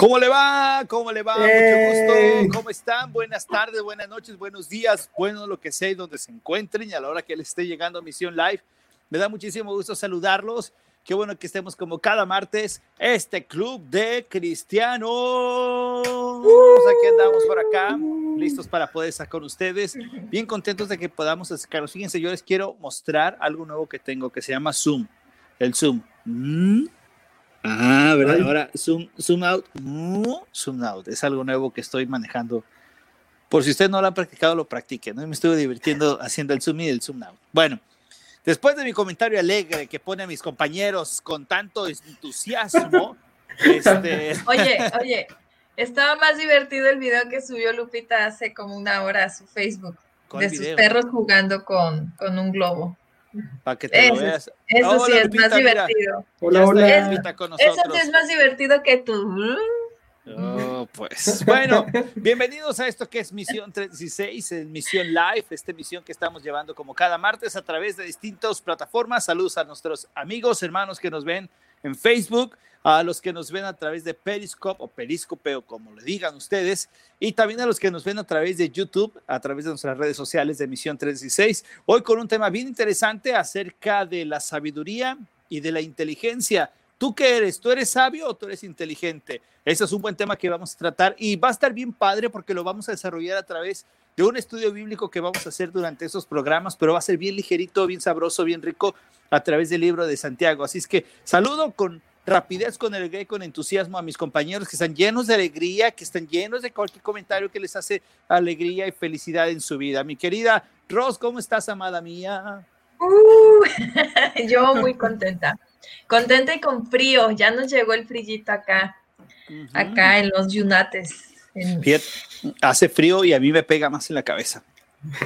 ¿Cómo le va? ¿Cómo le va? Mucho gusto. ¿Cómo están? Buenas tardes, buenas noches, buenos días, bueno, lo que sea, donde se encuentren y a la hora que les esté llegando a Misión Live. Me da muchísimo gusto saludarlos. Qué bueno que estemos como cada martes, este club de cristianos. Aquí andamos por acá, listos para poder estar con ustedes. Bien contentos de que podamos acercarnos. Fíjense, yo les quiero mostrar algo nuevo que tengo que se llama Zoom. El Zoom. ¿Mm? Ah, ¿verdad? Ahora, zoom, zoom out, zoom out. Es algo nuevo que estoy manejando. Por si usted no lo ha practicado, lo practique. ¿no? Me estuve divirtiendo haciendo el zoom y el zoom out. Bueno, después de mi comentario alegre que pone a mis compañeros con tanto entusiasmo. este... Oye, oye, estaba más divertido el video que subió Lupita hace como una hora a su Facebook de sus perros jugando con, con un globo. Para que te eso, lo veas. Eso sí es más divertido. Hola, hola. eso sí es más divertido que tú. Oh, pues bueno, bienvenidos a esto que es Misión 316, Misión Live, esta misión que estamos llevando como cada martes a través de distintas plataformas. Saludos a nuestros amigos, hermanos que nos ven en Facebook, a los que nos ven a través de Periscope o Periscope o como le digan ustedes, y también a los que nos ven a través de YouTube, a través de nuestras redes sociales de Misión 316. Hoy con un tema bien interesante acerca de la sabiduría y de la inteligencia. ¿Tú qué eres? ¿Tú eres sabio o tú eres inteligente? Ese es un buen tema que vamos a tratar y va a estar bien padre porque lo vamos a desarrollar a través de un estudio bíblico que vamos a hacer durante esos programas, pero va a ser bien ligerito, bien sabroso, bien rico a través del libro de Santiago. Así es que saludo con rapidez, con alegría y con entusiasmo a mis compañeros que están llenos de alegría, que están llenos de cualquier comentario que les hace alegría y felicidad en su vida. Mi querida Ros, ¿cómo estás, amada mía? Uh, yo muy contenta. Contenta y con frío. Ya nos llegó el frillito acá, acá en los yunates. En... hace frío y a mí me pega más en la cabeza.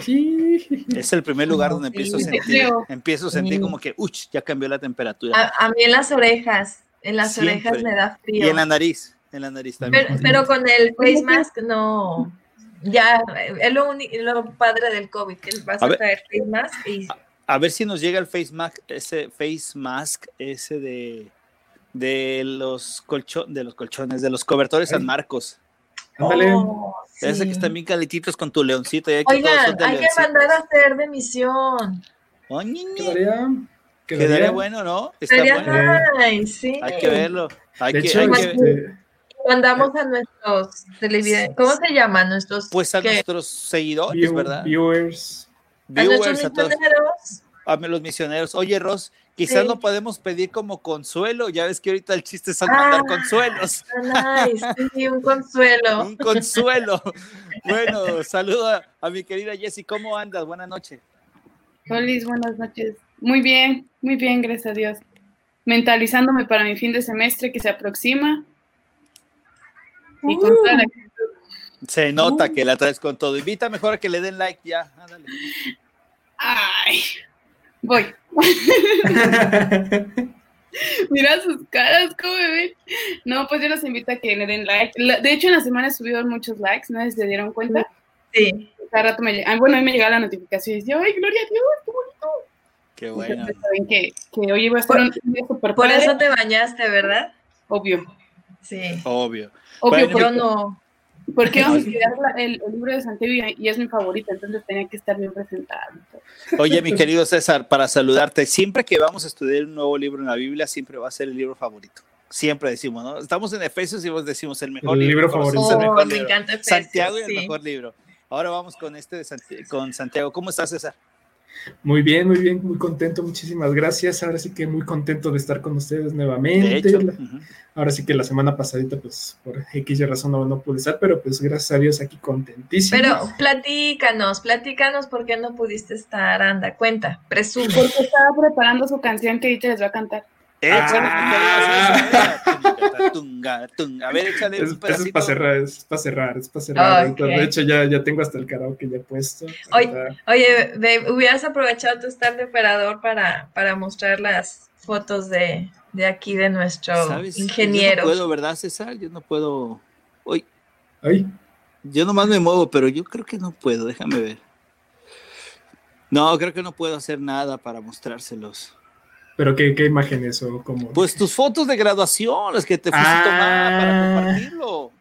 Es el primer lugar donde empiezo a sentir, empiezo a sentir como que, uch, ya cambió la temperatura. A, a, mí en las orejas, en las Siempre. orejas me da frío. Y en la nariz, en la nariz también. Pero, pero con el face mask no, ya, es lo, lo padre del COVID, que vas a, a traer face mask y... A, a, ver si nos llega el face mask, ese face mask, ese de, de los colchones, de los colchones, de los cobertores San Marcos. Oh, sí. Ese que están bien calentitos con tu leoncito. Y hay Oigan, hay que mandar a hacer de misión. Oh. Quedaría, quedaría, quedaría bueno, ¿no? Está bueno. Nice, sí. Hay que verlo. Hay de que, hecho, hay este, que... Mandamos a nuestros televidentes. ¿Cómo se llaman? Nuestros, pues a ¿qué? nuestros seguidores, view, ¿verdad? Viewers. A nuestros a todos. misioneros. A los misioneros. Oye, Ros, quizás Sí. no podemos pedir como consuelo. Ya ves que ahorita el chiste es al mandar Ah. consuelos. Nice, sí, un consuelo. Un consuelo. Bueno, saludo a, a mi querida Jessie. ¿Cómo andas? Buenas noches. Hola, buenas noches. Muy bien, muy bien, gracias a Dios. Mentalizándome para mi fin de semestre que se aproxima. Y con toda la- Se nota que la traes con todo. Invita mejor a que le den like ya. Ándale. Ay, voy. Mira sus caras, ¿cómo me ven? No, pues yo los invito a que le den like. De hecho, en la semana subido muchos likes, ¿no? ¿Se dieron cuenta? Sí. Cada rato me llega. ah, Bueno, a mí me llegaba la notificación y decía, ¡ay, gloria a Dios! ¡Qué bonito! Qué bueno. Entonces, saben que, que hoy iba a estar un día súper Por padre. eso te bañaste, ¿verdad? Obvio. Sí. Obvio. Obvio, Bueno, Pero no. Porque vamos a estudiar la- el, el libro de Santiago y, y es mi favorito, entonces tenía que estar bien presentado. Oye, mi querido César, para saludarte, siempre que vamos a estudiar un nuevo libro en la Biblia, siempre va a ser el libro favorito. Siempre decimos, ¿no? Estamos en Efesios y vos decimos el mejor El libro ¿Cómo se favorito. el Oh, mejor me libro? encanta Efesios, Santiago y el sí. mejor libro. Ahora vamos con este de con Santiago. ¿Cómo estás, César? Muy bien, muy bien, muy contento, muchísimas gracias. Ahora sí que muy contento de estar con ustedes nuevamente. De hecho, La- ujú. Ahora sí que la semana pasadita, pues por X y razón no, no pude estar, pero pues gracias a Dios aquí contentísimo. Pero platícanos, platícanos por qué no pudiste estar, anda, cuenta, presume. Porque estaba preparando su canción que ahorita les va a cantar. Échale, Ah. A ver, échale Es, un eso es pedacito. para cerrar, es para cerrar, es para cerrar. Ok. De hecho, ya, ya tengo hasta el karaoke ya puesto. Oye, Oye, babe, hubieras aprovechado tu estar de operador para, para mostrar las fotos de, de aquí de nuestro ¿Sabes? ingeniero. Yo no puedo, ¿verdad, César? Yo no puedo. Uy, Ay, yo nomás me muevo, pero yo creo que no puedo. Déjame ver. No, creo que no puedo hacer nada para mostrárselos. ¿Pero qué, qué imágenes o cómo? Pues tus fotos de graduación, las que te fuiste a tomar para Ah. compartirlo.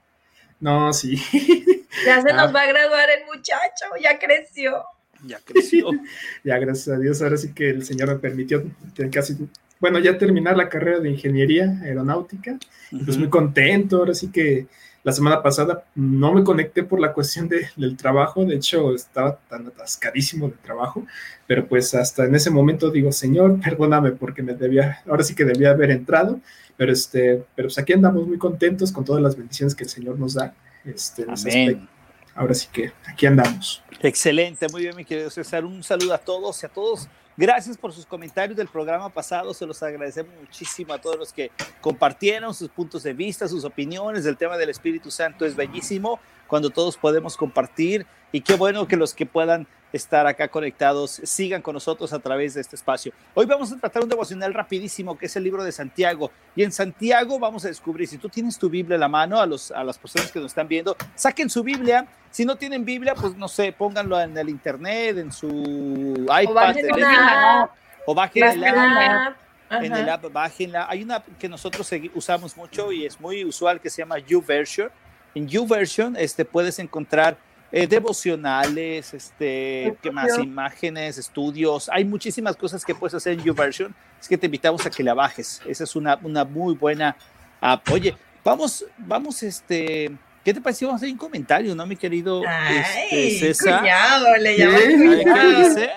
No, sí. Ya se nos Ah. va a graduar el muchacho, ya creció. Ya creció. ya, gracias a Dios, ahora sí que el Señor me permitió casi, bueno, ya terminar la carrera de ingeniería aeronáutica. Pues muy contento, ahora sí que la semana pasada no me conecté por la cuestión de- del trabajo, de hecho estaba tan atascadísimo de trabajo, pero pues hasta en ese momento digo, Señor, perdóname porque me debía, ahora sí que debía haber entrado, pero este, pero pues aquí andamos muy contentos con todas las bendiciones que el Señor nos da. Este. Amén. Ahora sí que aquí andamos. Excelente, muy bien, mi querido César. Un saludo a todos y a todos. Gracias por sus comentarios del programa pasado. Se los agradecemos muchísimo a todos los que compartieron sus puntos de vista, sus opiniones. El tema del Espíritu Santo es bellísimo cuando todos podemos compartir. Y qué bueno que los que puedan estar acá conectados sigan con nosotros a través de este espacio. Hoy vamos a tratar un devocional rapidísimo que es el libro de Santiago. Y en Santiago vamos a descubrir, si tú tienes tu Biblia en la mano, a, los, a las personas que nos están viendo, saquen su Biblia. Si no tienen Biblia, pues no sé, pónganlo en el internet, en su iPad, app, o bajen app app. en el app, bájenla. Hay una que nosotros usamos mucho y es muy usual que se llama YouVersion. En YouVersion este, puedes encontrar eh, devocionales, este, ¿qué más? Imágenes, estudios. Hay muchísimas cosas que puedes hacer en YouVersion. Es que te invitamos a que la bajes. Esa es una, una muy buena app. Oye, vamos, vamos, este, ¿qué te pareció? Vamos a hacer un comentario, ¿no, mi querido este, Ay, César? cuñado, le llaman ¿Qué cuñado. dice?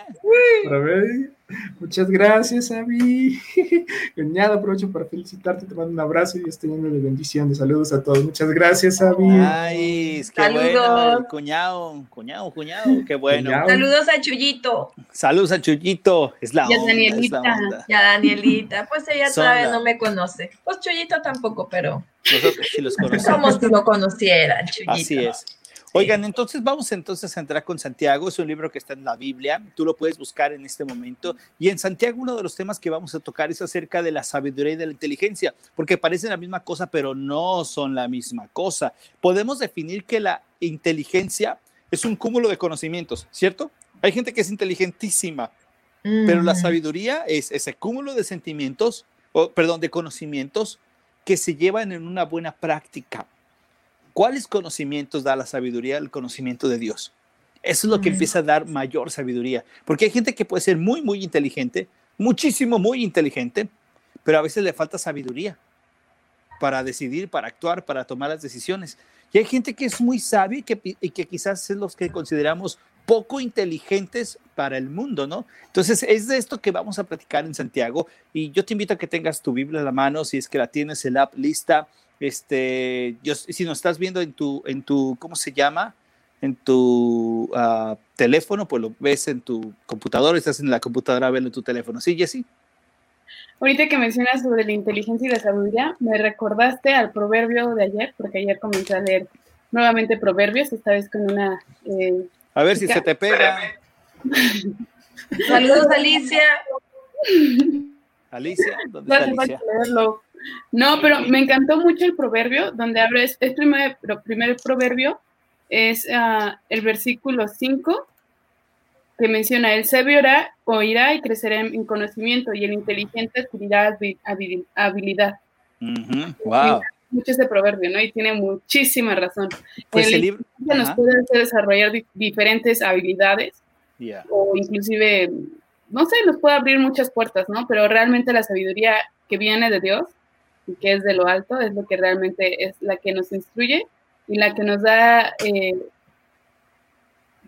A ver, muchas gracias, Abby. Cuñado, aprovecho para felicitarte, te mando un abrazo y estoy lleno de bendiciones. Saludos a todos. Muchas gracias, Abby. Ay, qué bueno, Saludos. el cuñado, cuñado, cuñado, qué bueno. Cuñado. Saludos a Chuyito Saludos a Chuyito, es la Y a onda, es la Danielita. onda. y a Danielita. Pues ella todavía no me conoce. Pues Chuyito tampoco, pero Nosotros sí los como conocemos. si lo conocieran, Chuyito. Así es. Oigan, entonces vamos entonces a entrar con Santiago. Es un libro que está en la Biblia. Tú lo puedes buscar en este momento. Y en Santiago uno de los temas que vamos a tocar es acerca de la sabiduría y de la inteligencia, porque parecen la misma cosa, pero no son la misma cosa. Podemos definir que la inteligencia es un cúmulo de conocimientos, ¿cierto? Hay gente que es inteligentísima, pero la sabiduría es ese cúmulo de sentimientos, o, perdón, de conocimientos que se llevan en una buena práctica. ¿Cuáles conocimientos da la sabiduría? El conocimiento de Dios. Eso es lo que empieza a dar mayor sabiduría. Porque hay gente que puede ser muy, muy inteligente, muchísimo, muy inteligente, pero a veces le falta sabiduría para decidir, para actuar, para tomar las decisiones. Y hay gente que es muy sabia y que, y que quizás es los que consideramos poco inteligentes para el mundo, ¿no? Entonces, es de esto que vamos a platicar en Santiago y yo te invito a que tengas tu Biblia en la mano, si es que la tienes, el app lista, este, yo, si nos estás viendo en tu, en tu, ¿cómo se llama? En tu ah, teléfono, pues lo ves en tu computadora, estás en la computadora, velo en tu teléfono. ¿Sí, Jessy? Ahorita que mencionas sobre la inteligencia y la sabiduría, me recordaste al proverbio de ayer, porque ayer comencé a leer nuevamente proverbios, esta vez con una... eh, A ver si se te pega. Saludos, Alicia. Alicia, ¿dónde no está Alicia? leerlo. No, pero me encantó mucho el proverbio, donde habla, es, es primer, pro- primer proverbio, es ah, el versículo 5, que menciona, el sabio orá- oirá y crecerá en, en conocimiento, y el inteligente adquirirá habi- habi- habilidad. Ujú, Wow. Mucho ese proverbio, ¿no? Y tiene muchísima razón. Pues El el libro. nos Ajá, puede hacer desarrollar di- diferentes habilidades o inclusive, no sé, nos puede abrir muchas puertas, ¿no? Pero realmente la sabiduría que viene de Dios que es de lo alto es lo que realmente es la que nos instruye y la que nos da, eh,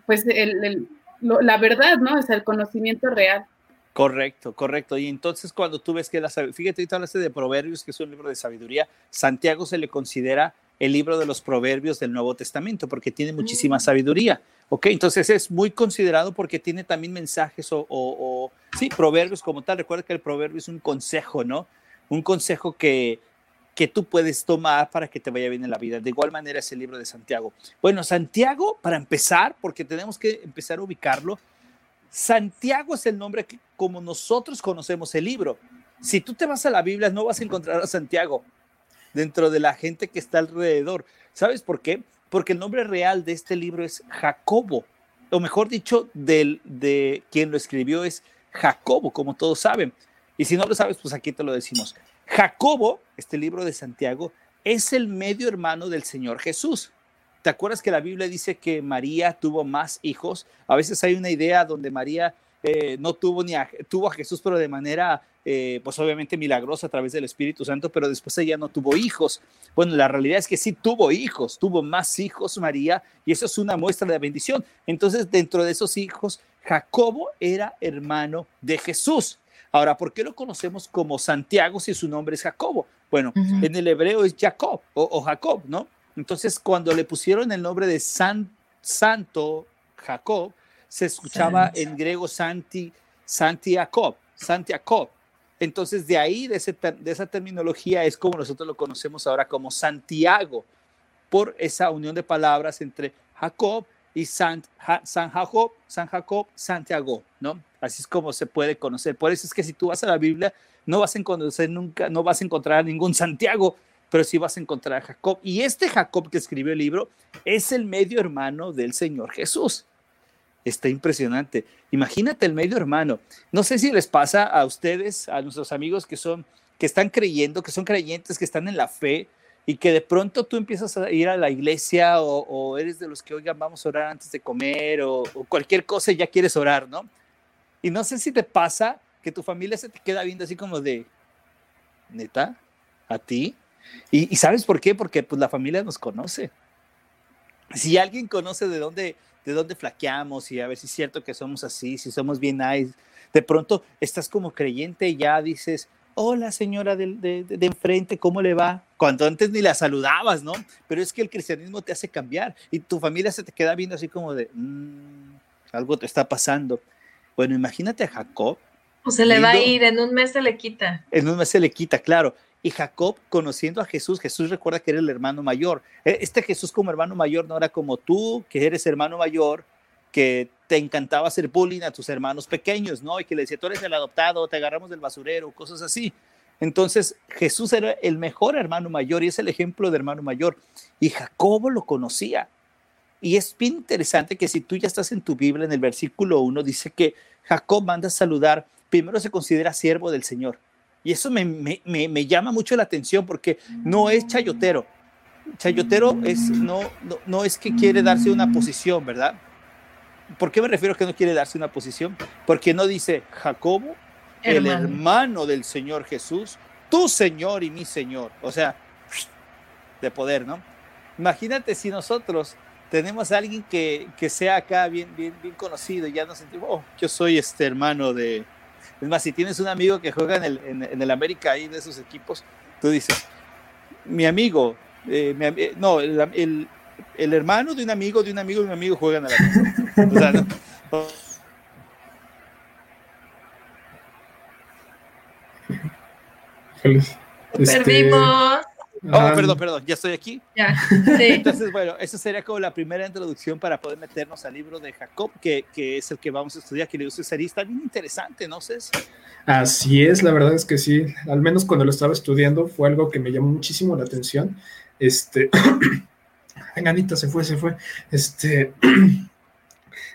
pues, el- el- lo- la verdad, ¿no? Es el conocimiento real. Correcto, correcto. Y entonces cuando tú ves que la sabiduría, fíjate, ahorita hablaste de Proverbios, que es un libro de sabiduría, Santiago se le considera el libro de los Proverbios del Nuevo Testamento porque tiene muchísima Mm. sabiduría. Ok, entonces es muy considerado porque tiene también mensajes o, o- o- sí, proverbios como tal. Recuerda que el proverbio es un consejo, ¿no? Un consejo que, que tú puedes tomar para que te vaya bien en la vida. De igual manera es el libro de Santiago. Bueno, Santiago, para empezar, porque tenemos que empezar a ubicarlo, Santiago es el nombre que como nosotros conocemos el libro. Si tú te vas a la Biblia, no vas a encontrar a Santiago dentro de la gente que está alrededor. ¿Sabes por qué? Porque el nombre real de este libro es Jacobo, o mejor dicho, del, de quien lo escribió es Jacobo, como todos saben. Y si no lo sabes, pues aquí te lo decimos. Jacobo, este libro de Santiago, es el medio hermano del Señor Jesús. ¿Te acuerdas que la Biblia dice que María tuvo más hijos? A veces hay una idea donde María eh, no tuvo ni a, tuvo a Jesús, pero de manera, eh, pues obviamente milagrosa a través del Espíritu Santo, pero después ella no tuvo hijos. Bueno, la realidad es que sí tuvo hijos, tuvo más hijos María, y eso es una muestra de bendición. Entonces, dentro de esos hijos, Jacobo era hermano de Jesús. Ahora, ¿por qué lo conocemos como Santiago si su nombre es Jacobo? Bueno, en el hebreo es Jacob o, Jacob, ¿no? Entonces, cuando le pusieron el nombre de San, Santo Jacob, se escuchaba en griego Santi, Santi Jacob, Santi Jacob. Entonces, de ahí, de, de, esa terminología, es como nosotros lo conocemos ahora como Santiago, por esa unión de palabras entre Jacob y San, San Jacob, San Jacob, Santiago, ¿no? Así es como se puede conocer. Por eso es que si tú vas a la Biblia, no vas a encontrar nunca, no vas a encontrar a ningún Santiago, pero sí vas a encontrar a Jacob. Y este Jacob que escribió el libro es el medio hermano del Señor Jesús. Está impresionante. Imagínate el medio hermano. No sé si les pasa a ustedes, a nuestros amigos que son, que están creyendo, que son creyentes, que están en la fe y que de pronto tú empiezas a ir a la iglesia o, eres de los que, oigan, vamos a orar antes de comer o, cualquier cosa y ya quieres orar, ¿no? Y no sé si te pasa que tu familia se te queda viendo así como de, neta, a ti. Y, y sabes por qué? Porque pues la familia nos conoce. Si alguien conoce de dónde de dónde flaqueamos y a ver si es cierto que somos así, si somos bien nice. De pronto estás como creyente y ya dices, hola señora de, de, enfrente, ¿cómo le va? Cuando antes ni la saludabas, ¿no? Pero es que el cristianismo te hace cambiar y tu familia se te queda viendo así como de, mm, algo te está pasando. Bueno, imagínate a Jacob. O se le va a ir, en un mes se le quita. En un mes se le quita, claro. Y Jacob, conociendo a Jesús, Jesús recuerda que era el hermano mayor. E, este Jesús como hermano mayor no era como tú, que eres hermano mayor, que te encantaba hacer bullying a tus hermanos pequeños, ¿no? Y que le decía, tú eres el adoptado, te agarramos del basurero, cosas así. Entonces, Jesús era el mejor hermano mayor y es el ejemplo de hermano mayor. Y Jacobo lo conocía. Y es bien interesante que si tú ya estás en tu Biblia, en el versículo 1, dice que Jacob manda a saludar, primero se considera siervo del Señor. Y eso me, me, me, llama mucho la atención porque no es chayotero. Chayotero es, no, no, es que quiere darse una posición, ¿verdad? ¿Por qué me refiero a que no quiere darse una posición? Porque no dice Jacobo, el hermano del Señor Jesús, tu Señor y mi Señor. O sea, de poder, ¿no? Imagínate si nosotros tenemos a alguien que, que sea acá bien, bien, bien conocido y ya nos sentimos, oh, yo soy este hermano de, es más, si tienes un amigo que juega en el, en, el América ahí de esos equipos, tú dices, mi amigo, eh, eh, no, el, el, hermano de un amigo, de un amigo, de un amigo juegan a la o sea, ¿no? Perdimos. Oh, perdón, perdón, ya estoy aquí. Ya, sí. Entonces, bueno, esa sería como la primera introducción para poder meternos al libro de Jacob, que, que es el que vamos a estudiar, que le gusta sería, está bien interesante, ¿no sé? Así es, la verdad es que sí, al menos cuando lo estaba estudiando fue algo que me llamó muchísimo la atención. Este, Anita se fue, se fue. Este,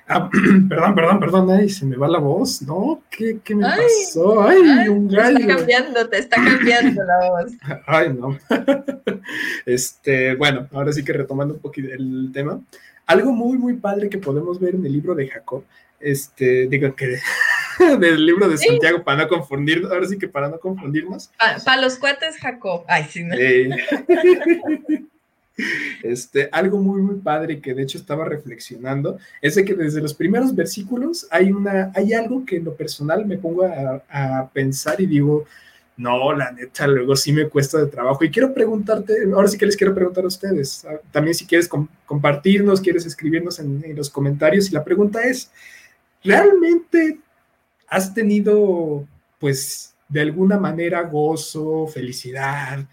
Ah, perdón, perdón, perdón, ay, se me va la voz, ¿no? ¿Qué, qué me pasó? Ay, un gallo. Está cambiando, te está cambiando la voz. Ay, no. Este, bueno, ahora sí que retomando un poquito el tema. Algo muy, muy padre que podemos ver en el libro de Jacob, este, digo que del libro de Santiago, para no confundirnos, ahora sí que para no confundirnos. Para los cuates, Jacob. Ay, sí, ¿no? Este, algo muy, muy padre que de hecho estaba reflexionando es de que desde los primeros versículos hay, una, hay algo que en lo personal me pongo a, pensar y digo, no, la neta, luego sí me cuesta de trabajo. Y quiero preguntarte, ahora sí que les quiero preguntar a ustedes, ah, también si quieres compartirnos, quieres escribirnos en, en los comentarios. Y la pregunta es, ¿realmente has tenido, pues, de alguna manera gozo, felicidad?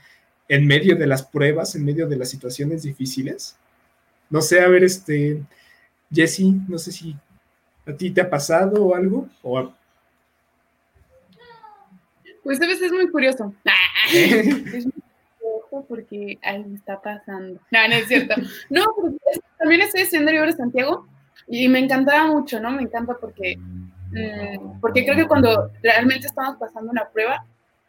En medio de las pruebas, en medio de las situaciones difíciles. No sé, a ver, este, Jesse, no sé si a ti te ha pasado o algo, o Pues a veces es muy curioso. es muy curioso porque algo está pasando. No, no es cierto. No, pero también estoy haciendo el libro de Santiago y me encantaba mucho, ¿no? Me encanta porque mm, porque creo que cuando realmente estamos pasando una prueba,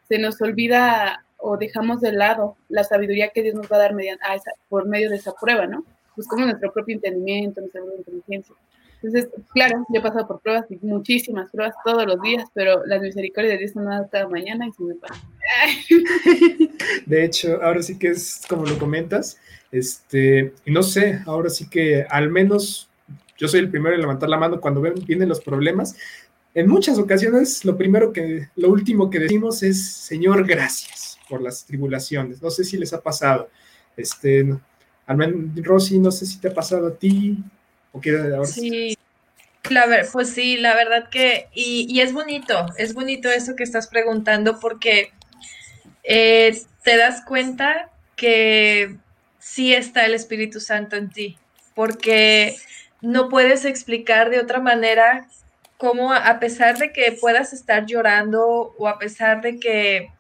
se nos olvida o dejamos de lado la sabiduría que Dios nos va a dar mediante, por medio de esa prueba, ¿no? Buscamos nuestro propio entendimiento, nuestra propia inteligencia. Entonces, claro, yo he pasado por pruebas, muchísimas pruebas todos los días, pero las misericordias de Dios son cada mañana y se me pasa. De hecho, ahora sí que es como lo comentas, este, y no sé, ahora sí que al menos yo soy el primero en levantar la mano cuando vienen los problemas. En muchas ocasiones, lo primero que, lo último que decimos es, Señor, gracias por las tribulaciones. No sé si les ha pasado. Este, Rosy, no sé si te ha pasado a ti, Sí, la pues sí, la verdad que, y, es bonito, es bonito eso que estás preguntando porque eh, te das cuenta que sí está el Espíritu Santo en ti, porque no puedes explicar de otra manera cómo a pesar de que puedas estar llorando o a pesar de que,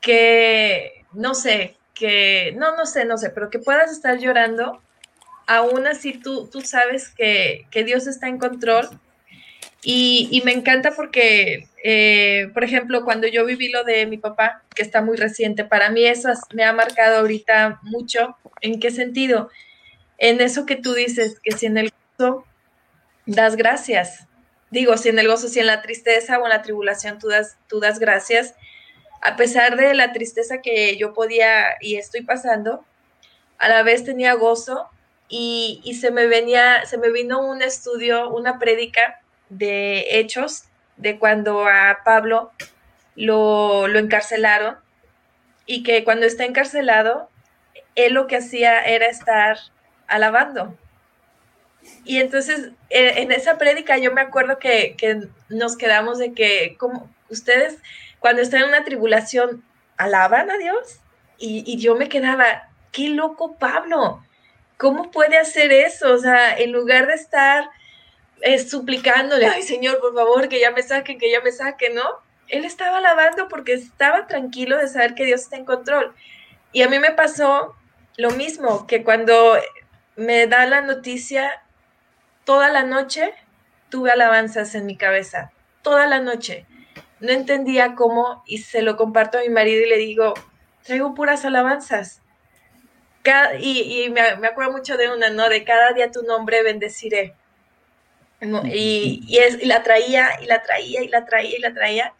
que, no sé, que, no, no sé, no sé, pero que puedas estar llorando, aún así tú, tú sabes que, Dios está en control. Y, me encanta porque, eh, por ejemplo, cuando yo viví lo de mi papá, que está muy reciente, para mí eso me ha marcado ahorita mucho. ¿En qué sentido? En eso que tú dices, que si en el gozo das gracias, digo, si en el gozo, si en la tristeza o en la tribulación tú das, tú das gracias, a pesar de la tristeza que yo podía y estoy pasando, a la vez tenía gozo y, se me venía, se me vino un estudio, una prédica de hechos de cuando a Pablo lo, encarcelaron y que cuando está encarcelado, él lo que hacía era estar alabando. Y entonces e, en esa prédica yo me acuerdo que, nos quedamos de que como ustedes cuando están en una tribulación alaban a Dios y, y yo me quedaba, qué loco Pablo, ¿cómo puede hacer eso? O sea, en lugar de estar eh, suplicándole, ay Señor, por favor, que ya me saquen, que ya me saquen, ¿no? Él estaba alabando porque estaba tranquilo de saber que Dios está en control. Y a mí me pasó lo mismo, que cuando me da la noticia, toda la noche tuve alabanzas en mi cabeza, toda la noche. No entendía cómo y se lo comparto a mi marido y le digo, traigo puras alabanzas y, me, acuerdo mucho de una, ¿no? De cada día tu nombre bendeciré. Y, es, la traía, y la traía, y la traía, y la traía.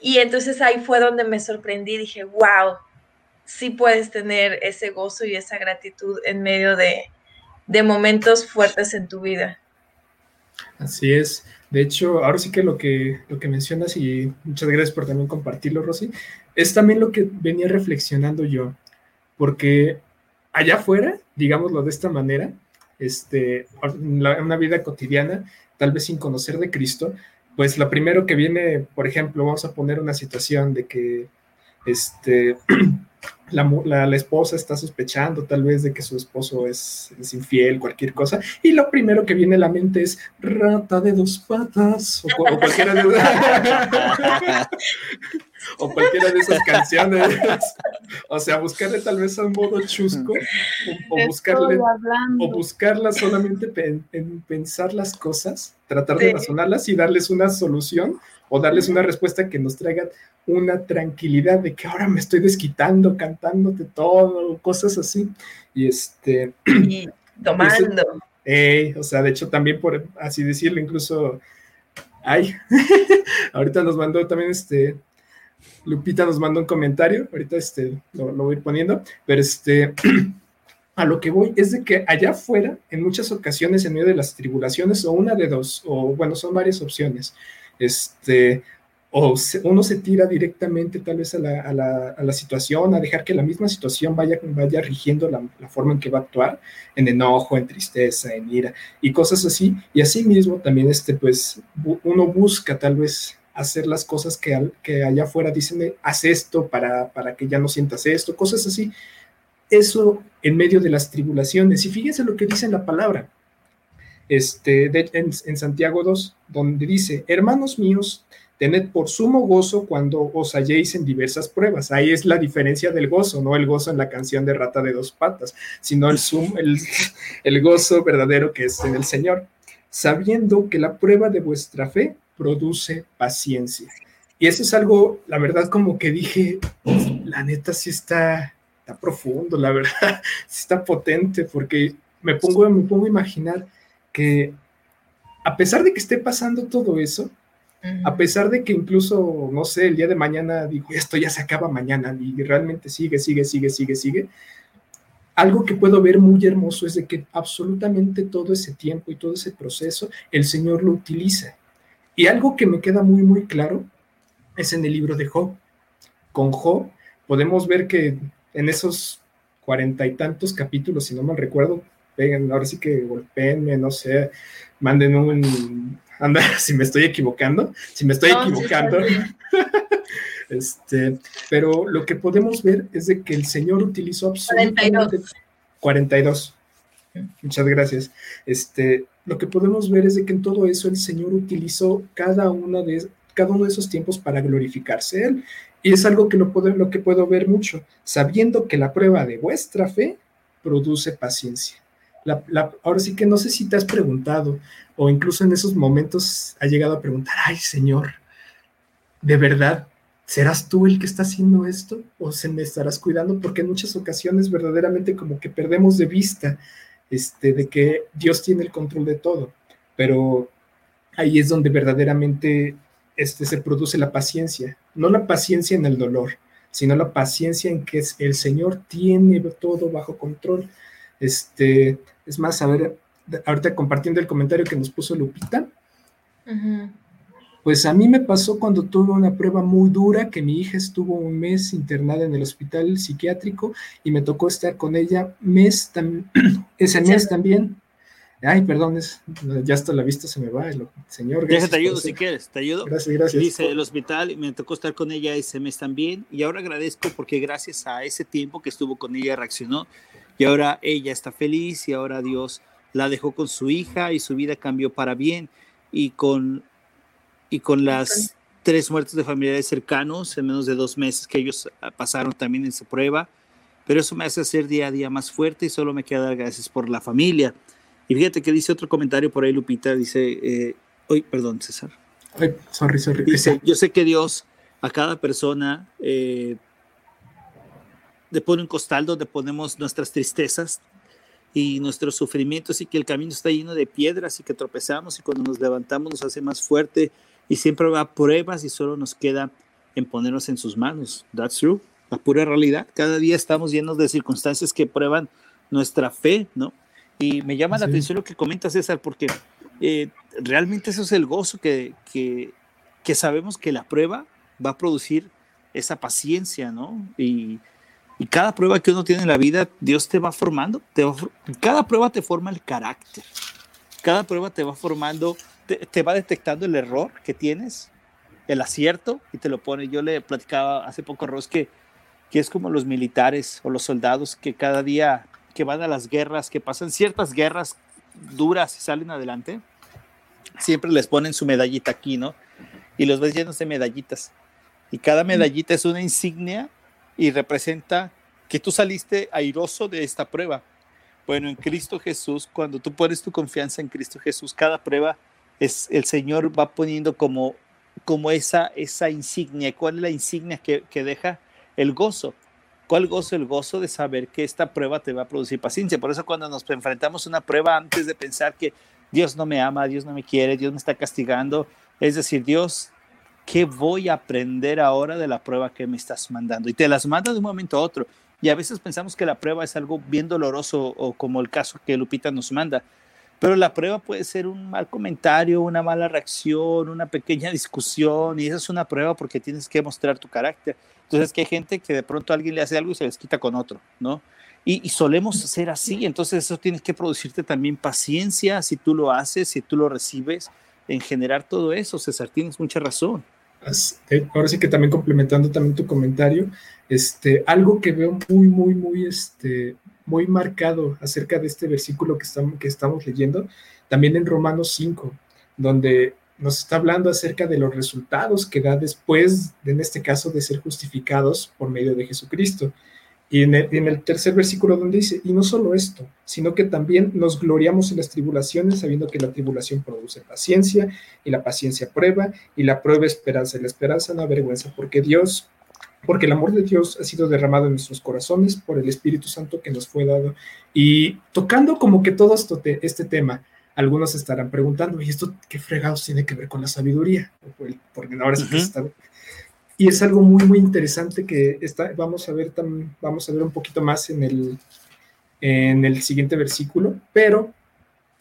Y entonces ahí fue donde me sorprendí. Dije, wow, sí puedes tener ese gozo y esa gratitud en medio de, de momentos fuertes en tu vida. Así es. De hecho, ahora sí que lo que, lo que mencionas, y muchas gracias por también compartirlo, Rosy, es también lo que venía reflexionando yo, porque allá afuera, digámoslo de esta manera, este, en una vida cotidiana, tal vez sin conocer de Cristo, pues lo primero que viene, por ejemplo, vamos a poner una situación de que este, la, esposa está sospechando tal vez de que su esposo es, infiel, cualquier cosa, y lo primero que viene a la mente es rata de dos patas, o, o cualquiera de o cualquiera de esas canciones. o sea, buscarle tal vez a un modo chusco o, buscarle o buscarla solamente en pensar las cosas, tratar de razonarlas y darles una solución o darles una respuesta que nos traiga una tranquilidad de que ahora me estoy desquitando, cantándote todo, cosas así. Y este. Y tomando. o sea, de hecho, también por así decirlo, incluso. Ay, ahorita nos mandó también este Lupita nos mandó un comentario, ahorita este, lo, voy a ir poniendo, pero este, a lo que voy es de que allá afuera, en muchas ocasiones, en medio de las tribulaciones, o una de dos, o bueno, son varias opciones, este, o uno se tira directamente tal vez a la, situación, a dejar que la misma situación vaya, vaya rigiendo la, la, forma en que va a actuar, en enojo, en tristeza, en ira y cosas así. Y así mismo también este, pues, uno busca tal vez hacer las cosas que, que allá afuera dicen, haz esto para, para que ya no sientas esto, cosas así. Eso en medio de las tribulaciones. Y fíjense lo que dice la palabra este, en, en, Santiago 2, donde dice, hermanos míos, tened por sumo gozo cuando os halléis en diversas pruebas. Ahí es la diferencia del gozo, no el gozo en la canción de rata de dos patas, sino el, el, el gozo verdadero que es en el Señor. sabiendo que la prueba de vuestra fe produce paciencia. Y eso es algo, la verdad, como que dije, la neta sí está, está profundo, la verdad, sí está potente, porque me pongo, me pongo a imaginar que a pesar de que esté pasando todo eso, a pesar de que incluso, no sé, el día de mañana digo, esto ya se acaba mañana y realmente sigue, sigue, sigue, sigue, sigue, algo que puedo ver muy hermoso es de que absolutamente todo ese tiempo y todo ese proceso el Señor lo utiliza. Y algo que me queda muy, muy claro es en el libro de Job. Con Job podemos ver que en esos cuarenta y tantos capítulos, si no mal recuerdo, peguen, ahora sí que golpeenme, no sé, manden un, anda, si me estoy equivocando, si me estoy equivocando. este, pero lo que podemos ver es de que el Señor utilizó absolutamente 42. Muchas gracias. Este, lo que podemos ver es de que en todo eso el Señor utilizó cada una de cada uno de esos tiempos para glorificarse Él. Y es algo que lo, puedo, lo que puedo ver mucho, sabiendo que la prueba de vuestra fe produce paciencia. Ahora sí que no sé si te has preguntado, o incluso en esos momentos ha llegado a preguntar, ay Señor, ¿de verdad serás tú el que está haciendo esto? ¿O se me estarás cuidando? Porque en muchas ocasiones verdaderamente como que perdemos de vista este, de que Dios tiene el control de todo, pero ahí es donde verdaderamente este, se produce la paciencia, no la paciencia en el dolor, sino la paciencia en que el Señor tiene todo bajo control. Este, es más, a ver, ahorita compartiendo el comentario que nos puso Lupita, pues a mí me pasó cuando tuve una prueba muy dura, que mi hija estuvo un mes internada en el hospital psiquiátrico y me tocó estar con ella mes ese mes también. Ay, perdón, ya hasta la vista se me va, el señor. Ya te ayudo si quieres, te ayudo. Gracias, gracias. Dice el hospital, y me tocó estar con ella ese mes también, y ahora agradezco porque gracias a ese tiempo que estuvo con ella reaccionó, y ahora ella está feliz, y ahora Dios la dejó con su hija, y su vida cambió para bien, y con, y con las tres muertes de familiares cercanos en menos de dos meses que ellos pasaron también en su prueba, pero eso me hace ser día a día más fuerte, y solo me queda dar gracias por la familia y fíjate que dice otro comentario por ahí, Lupita, dice, eh, hoy, perdón, César. Ay, sorry, sorry. Dice, yo sé que Dios a cada persona eh, pone un costal donde ponemos nuestras tristezas y nuestros sufrimientos y que el camino está lleno de piedras y que tropezamos y cuando nos levantamos nos hace más fuerte y siempre va pruebas y solo nos queda en ponernos en sus manos. That's true. La pura realidad. Cada día estamos llenos de circunstancias que prueban nuestra fe, ¿no? Y me llama la atención lo que comenta César, porque eh, realmente eso es el gozo que, que, que, sabemos que la prueba va a producir esa paciencia, ¿no? Y, cada prueba que uno tiene en la vida, Dios te va formando. Te cada prueba te forma el carácter. Cada prueba te va formando, te, te va detectando el error que tienes, el acierto, y te lo pone. Yo le platicaba hace poco a Ross que, que es como los militares o los soldados que cada día que van a las guerras, que pasan ciertas guerras duras y salen adelante, siempre les ponen su medallita aquí, ¿no? Y los ves llenos de medallitas. Y cada medallita es una insignia y representa que tú saliste airoso de esta prueba. Bueno, en Cristo Jesús, cuando tú pones tu confianza en Cristo Jesús, cada prueba es el Señor va poniendo como, como esa, esa insignia. ¿Cuál es la insignia que, que deja? El gozo. ¿Cuál gozo? El gozo de saber que esta prueba te va a producir paciencia. Por eso cuando nos enfrentamos a una prueba, antes de pensar que Dios no me ama, Dios no me quiere, Dios me está castigando, es decir, Dios, ¿qué voy a aprender ahora de la prueba que me estás mandando? Y te las manda de un momento a otro. Y a veces pensamos que la prueba es algo bien doloroso o como el caso que Lupita nos manda. Pero la prueba puede ser un mal comentario, una mala reacción, una pequeña discusión, y esa es una prueba porque tienes que mostrar tu carácter. Entonces, que hay gente que de pronto alguien le hace algo y se les quita con otro, ¿no? Y, solemos ser así, entonces eso tienes que producirte también paciencia si tú lo haces, si tú lo recibes, en generar todo eso, César, tienes mucha razón. Eh, ahora sí que también complementando también tu comentario, este, algo que veo muy, muy, muy, este, muy marcado acerca de este versículo que estamos, que estamos leyendo, también en Romanos 5, donde nos está hablando acerca de los resultados que da después, en este caso, de ser justificados por medio de Jesucristo. Y en el, tercer versículo donde dice, y no solo esto, sino que también nos gloriamos en las tribulaciones, sabiendo que la tribulación produce paciencia, y la paciencia prueba, y la prueba esperanza, y la esperanza no avergüenza, porque Dios, porque el amor de Dios ha sido derramado en nuestros corazones por el Espíritu Santo que nos fue dado. Y tocando como que todo esto este tema, algunos estarán preguntando, ¿y esto qué fregados tiene que ver con la sabiduría? Porque ahora sí que está y es algo muy, muy interesante que está, vamos, a ver vamos a ver un poquito más en el, en el siguiente versículo, pero...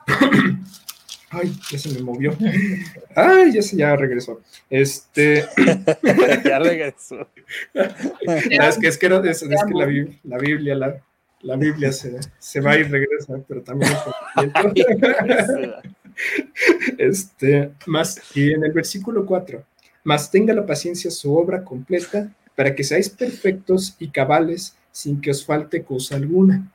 Ay, ya se me movió. Ay, ya se ya regresó. Este. ya regresó. es que, es que, es, que la, la, Biblia, la, la Biblia se, se, va y regresa, pero también. este, más, y en el versículo 4 mas tenga la paciencia su obra completa, para que seáis perfectos y cabales sin que os falte cosa alguna.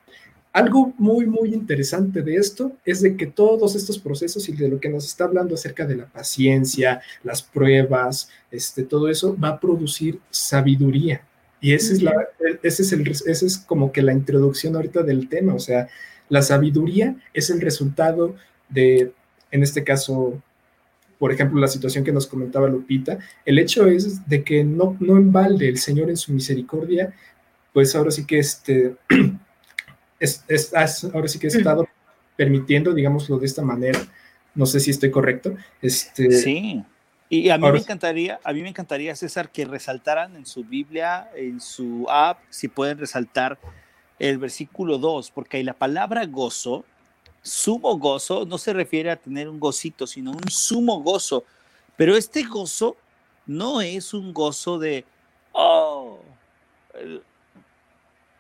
Algo muy, muy interesante de esto es de que todos estos procesos y de lo que nos está hablando acerca de la paciencia, las pruebas, este, todo eso va a producir sabiduría. Y ese es, la, ese, es el, ese es como que la introducción ahorita del tema. O sea, la sabiduría es el resultado de, en este caso, por ejemplo, la situación que nos comentaba Lupita, el hecho es de que no, no en balde el Señor en su misericordia, pues ahora sí que este, es, ahora sí que ha estado permitiendo, digámoslo de esta manera, no sé si estoy correcto. Este, sí. Y a mí me encantaría, a mí me encantaría, César, que resaltaran en su Biblia, en su app, si pueden resaltar el versículo 2, porque hay la palabra gozo Sumo gozo no se refiere a tener un gocito, sino un sumo gozo. Pero este gozo no es un gozo de, oh,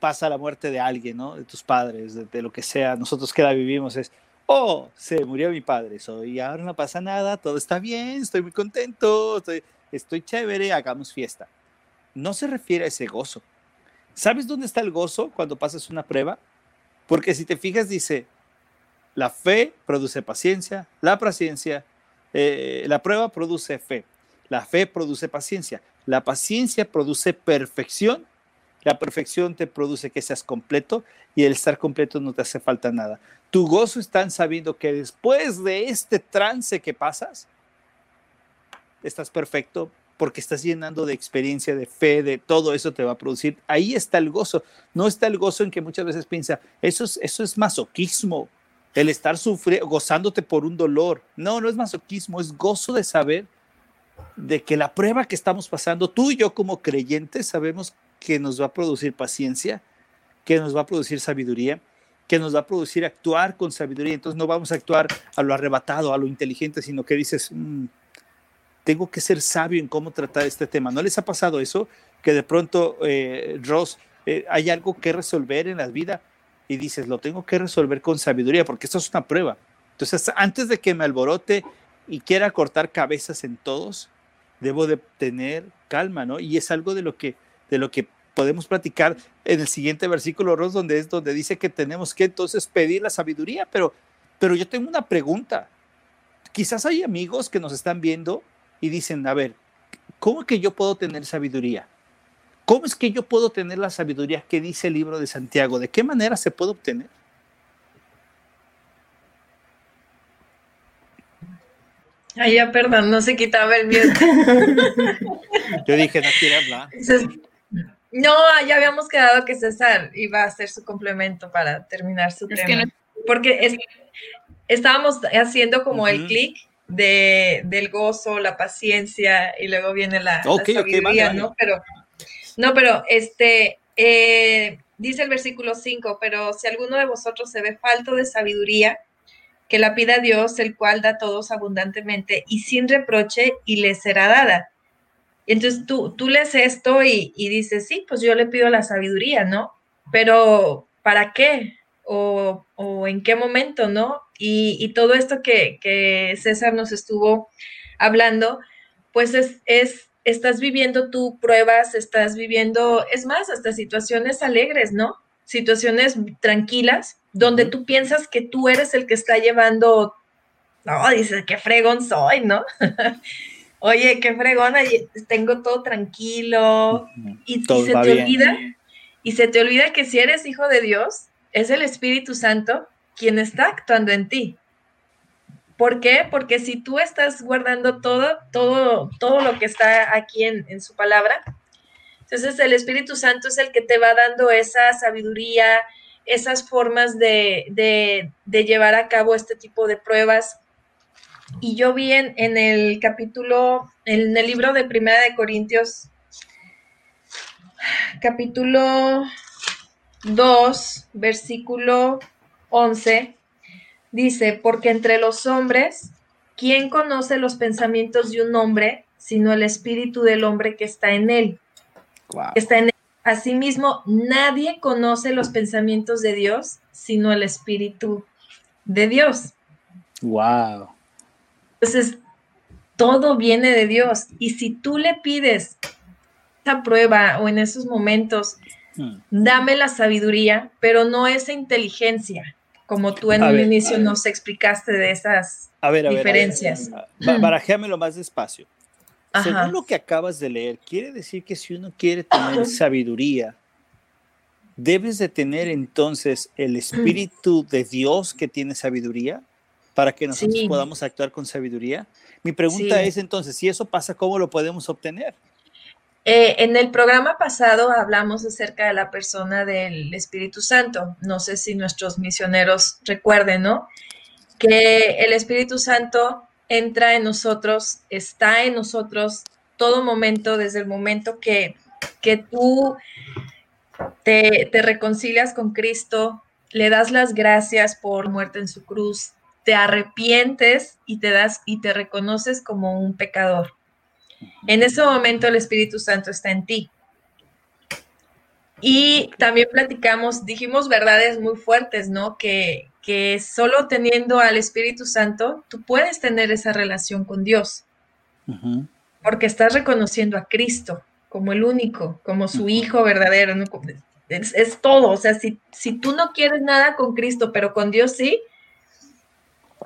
pasa la muerte de alguien, ¿no? De tus padres, de, lo que sea. Nosotros que la vivimos es, oh, se murió mi padre, y ahora no pasa nada, todo está bien, estoy muy contento, estoy, estoy chévere, hagamos fiesta. No se refiere a ese gozo. ¿Sabes dónde está el gozo cuando pasas una prueba? Porque si te fijas, dice, la fe produce paciencia, la paciencia, eh, la prueba produce fe, la fe produce paciencia, la paciencia produce perfección, la perfección te produce que seas completo y el estar completo no te hace falta nada. Tu gozo está en sabiendo que después de este trance que pasas, estás perfecto porque estás llenando de experiencia, de fe, de todo eso te va a producir. Ahí está el gozo. No está el gozo en que muchas veces piensa, eso es, eso es masoquismo el estar sufriendo, gozándote por un dolor. No, no es masoquismo, es gozo de saber de que la prueba que estamos pasando, tú y yo como creyentes sabemos que nos va a producir paciencia, que nos va a producir sabiduría, que nos va a producir actuar con sabiduría. Entonces no vamos a actuar a lo arrebatado, a lo inteligente, sino que dices, mm, tengo que ser sabio en cómo tratar este tema. ¿No les ha pasado eso? Que de pronto, eh, Ross, eh, hay algo que resolver en la vida y dices, lo tengo que resolver con sabiduría, porque esto es una prueba. Entonces, antes de que me alborote y quiera cortar cabezas en todos, debo de tener calma, ¿no? Y es algo de lo que, de lo que podemos platicar en el siguiente versículo, Ross, donde es donde dice que tenemos que entonces pedir la sabiduría, pero, pero yo tengo una pregunta. Quizás hay amigos que nos están viendo y dicen, a ver, ¿cómo que yo puedo tener sabiduría? ¿Cómo es que yo puedo tener la sabiduría que dice el libro de Santiago? ¿De qué manera se puede obtener? Ay, ya, perdón, no se quitaba el miedo. Yo dije, no quiere hablar. No, ya habíamos quedado que César iba a hacer su complemento para terminar su tema. Porque estábamos haciendo como el clic de, del gozo, la paciencia y luego viene la, sabiduría, ¿no? Pero no, pero este, eh, dice el versículo 5, pero si alguno de vosotros se ve falto de sabiduría, que la pida Dios, el cual da a todos abundantemente y sin reproche, y le será dada. Entonces tú, tú lees esto y, dices, sí, pues yo le pido la sabiduría, ¿no? Pero ¿para qué? O, en qué momento, ¿no? Y, todo esto que, que, César nos estuvo hablando, pues es, es estás viviendo tú pruebas, estás viviendo, es más, hasta situaciones alegres, ¿no? Situaciones tranquilas, donde tú piensas que tú eres el que está llevando, no, dices, qué fregón soy, ¿no? Oye, qué fregona, tengo todo tranquilo, y, se te olvida, Y se te olvida que si eres hijo de Dios, es el Espíritu Santo quien está actuando en ti. ¿Por qué? Porque si tú estás guardando todo, todo, todo lo que está aquí en, su palabra, entonces el Espíritu Santo es el que te va dando esa sabiduría, esas formas de, de, llevar a cabo este tipo de pruebas. Y yo vi en, en, el capítulo, en el libro de Primera de Corintios, capítulo 2, versículo 11, Dice, porque entre los hombres, ¿quién conoce los pensamientos de un hombre sino el espíritu del hombre que está en él? Está en él. Asimismo, nadie conoce los pensamientos de Dios sino el espíritu de Dios. Wow. Entonces, todo viene de Dios. Y si tú le pides esa prueba o en esos momentos, hmm. dame la sabiduría, pero no esa inteligencia como tú en el inicio nos explicaste de esas diferencias. Barajéamelo más despacio. Según lo que acabas de leer, quiere decir que si uno quiere tener sabiduría, debes de tener entonces el Espíritu de Dios que tiene sabiduría para que nosotros podamos actuar con sabiduría. Mi pregunta es entonces, si eso pasa, ¿cómo lo podemos obtener? Eh, en el programa pasado hablamos acerca de la persona del Espíritu Santo. No sé si nuestros misioneros recuerden, ¿no? Que el Espíritu Santo entra en nosotros, está en nosotros todo momento, desde el momento que, que tú te, te reconcilias con Cristo, le das las gracias por muerte en su cruz, te arrepientes y te das y te reconoces como un pecador. En ese momento el Espíritu Santo está en ti. Y también platicamos, dijimos verdades muy fuertes, ¿no? Que, que solo teniendo al Espíritu Santo, tú puedes tener esa relación con Dios. Porque estás reconociendo a Cristo como el único, como su Hijo verdadero. Es, todo. O sea, si, si tú no quieres nada con Cristo, pero con Dios sí,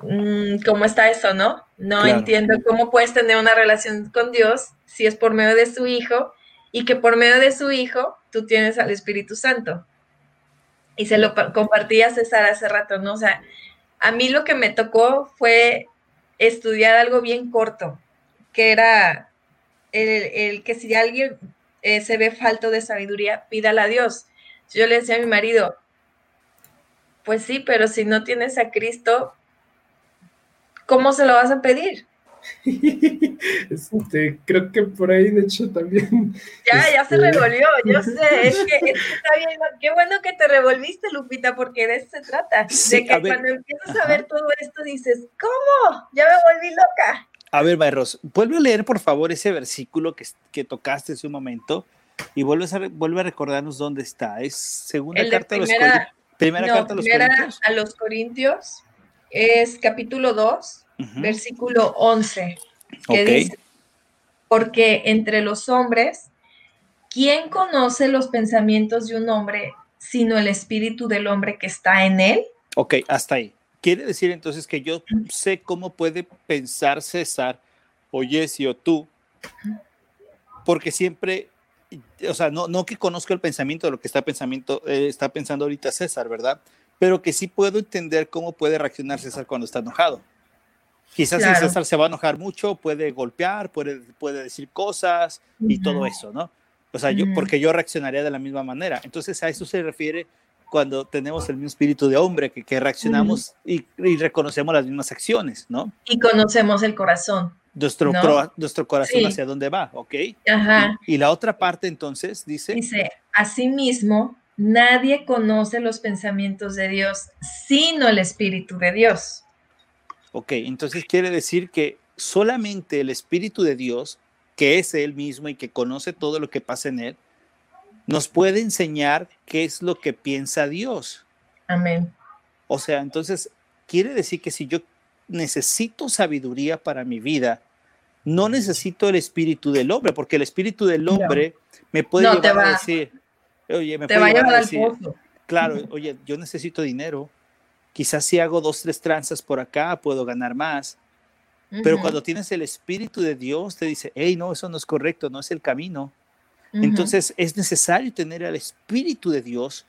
Mm, ¿cómo está eso, no? No entiendo cómo puedes tener una relación con Dios si es por medio de su Hijo y que por medio de su Hijo tú tienes al Espíritu Santo. Y se lo compartí a César hace rato, ¿no? O sea, a mí lo que me tocó fue estudiar algo bien corto, que era el, que si alguien eh, se ve falto de sabiduría, pídala a Dios. Yo le decía a mi marido, pues sí, pero si no tienes a Cristo, ¿cómo se lo vas a pedir? Este, creo que por ahí, de hecho, también. Ya, ya se este, revolvió, yo sé, es que, está bien, qué bueno que te revolviste, Lupita, porque de eso se trata. de que cuando empiezas a ver todo esto dices, ¿cómo? Ya me volví loca. A ver, Mayros, vuelve a leer, por favor, ese versículo que, que tocaste hace un momento y vuelve a, vuelve a recordarnos dónde está. Es segunda carta primera, a los Primera carta a los Corintios. A los Corintios es capítulo 2, versículo 11, que dice, porque entre los hombres, ¿quién conoce los pensamientos de un hombre sino el espíritu del hombre que está en él? Ok, hasta ahí. Quiere decir entonces que yo sé cómo puede pensar César o Jesse o tú, porque siempre, o sea, no, no que conozco el pensamiento de lo que está, pensamiento, eh, está pensando ahorita César, ¿verdad? Pero que sí puedo entender cómo puede reaccionar César cuando está enojado. Quizás si César se va a enojar mucho, puede golpear, puede, puede decir cosas y todo eso, ¿no? O sea, yo, porque yo reaccionaría de la misma manera. Entonces a eso se refiere cuando tenemos el mismo espíritu de hombre, que, que reaccionamos y, reconocemos las mismas acciones, ¿no? Y conocemos el corazón. Nuestro, nuestro corazón hacia dónde va, ¿ok? Ajá. Y, y, la otra parte entonces dice... Dice, asimismo, nadie conoce los pensamientos de Dios, sino el Espíritu de Dios. Ok, entonces quiere decir que solamente el Espíritu de Dios, que es Él mismo y que conoce todo lo que pasa en Él, nos puede enseñar qué es lo que piensa Dios. Amén. O sea, entonces quiere decir que si yo necesito sabiduría para mi vida, no necesito el espíritu del hombre, porque el espíritu del hombre me puede llevar a decir, oye, me puede llevar a decir, claro, oye, yo necesito dinero, Quizás si hago dos, tres tranzas por acá, puedo ganar más. Pero cuando tienes el Espíritu de Dios, te dice, hey, no, eso no es correcto, no es el camino. Entonces es necesario tener el Espíritu de Dios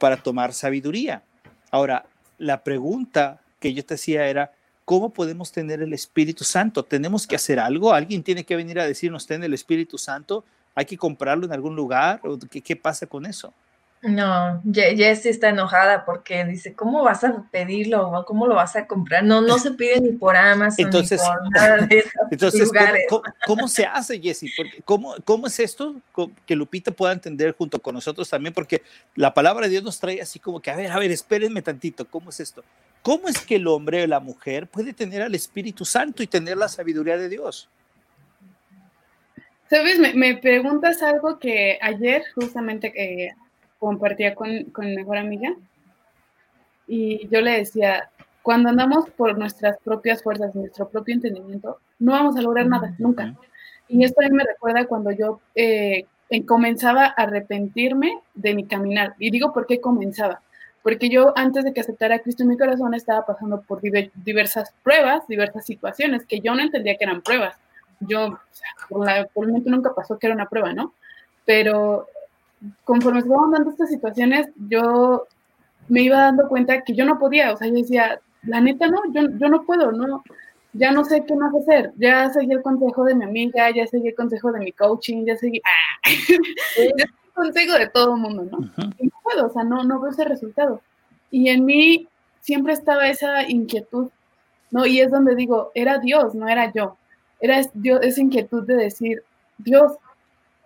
para tomar sabiduría. Ahora, la pregunta que yo te hacía era, ¿cómo podemos tener el Espíritu Santo? ¿Tenemos que hacer algo? ¿Alguien tiene que venir a decirnos, ten el Espíritu Santo? ¿Hay que comprarlo en algún lugar? ¿O qué, qué pasa con eso? No, Jessie está enojada porque dice, ¿cómo vas a pedirlo? ¿Cómo lo vas a comprar? No, no se pide ni por Amazon entonces, ni por nada de esos entonces, lugares. ¿cómo, cómo, cómo se hace, Jessie? Porque, ¿cómo, ¿Cómo es esto? Que Lupita pueda entender junto con nosotros también, porque la palabra de Dios nos trae así como que, a ver, a ver, espérenme tantito, ¿cómo es esto? ¿Cómo es que el hombre o la mujer puede tener al Espíritu Santo y tener la sabiduría de Dios? Sabes, me, me preguntas algo que ayer justamente eh, compartía con, con mi mejor amiga y yo le decía, cuando andamos por nuestras propias fuerzas, nuestro propio entendimiento, no vamos a lograr nada, nunca. Y esto a mí me recuerda cuando yo eh, comenzaba a arrepentirme de mi caminar. Y digo por qué comenzaba. Porque yo antes de que aceptara a Cristo en mi corazón estaba pasando por diversas pruebas, diversas situaciones que yo no entendía que eran pruebas. Yo, o sea, por, la, por el momento nunca pasó que era una prueba, ¿no? Pero conforme se iban dando estas situaciones, yo me iba dando cuenta que yo no podía, o sea, yo decía, la neta no, yo, yo no puedo, no, ya no sé qué más hacer, ya seguí el consejo de mi amiga, ya seguí el consejo de mi coaching, ya seguí, ah, ya seguí el consejo de todo el mundo, ¿no? Y no puedo, o sea, no, no veo ese resultado. Y en mí siempre estaba esa inquietud, ¿no? Y es donde digo, era Dios, no era yo, era Dios, esa inquietud de decir, Dios,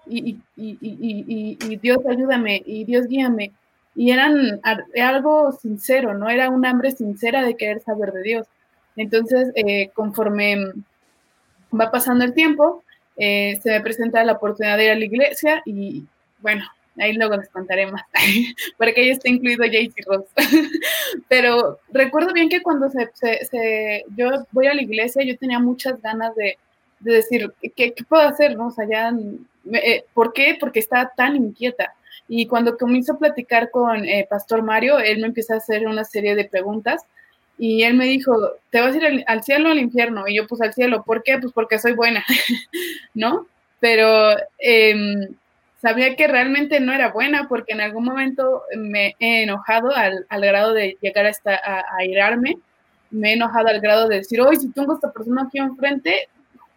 y, y, y, y, Dios ayúdame, y Dios guíame. Y eran algo sincero, ¿no? Era un hambre sincera de querer saber de Dios. Entonces, eh, conforme va pasando el tiempo, eh, se me presenta la oportunidad de ir a la iglesia y, bueno, ahí luego les contaré más, porque ahí está incluido Jaycee Ross. Pero recuerdo bien que cuando se, se, se, yo voy a la iglesia, yo tenía muchas ganas de, de decir, ¿qué, ¿qué, puedo hacer? No? O sea, ya eh, ¿Por qué? Porque estaba tan inquieta. Y cuando comienzo a platicar con eh, Pastor Mario, él me empieza a hacer una serie de preguntas y él me dijo, ¿te vas a ir al, al cielo o al infierno? Y yo, pues al cielo. ¿Por qué? Pues porque soy buena, ¿no? Pero eh, sabía que realmente no era buena porque en algún momento me he enojado al, al grado de llegar hasta a, a irarme. Me he enojado al grado de decir, hoy si tengo a esta persona aquí enfrente,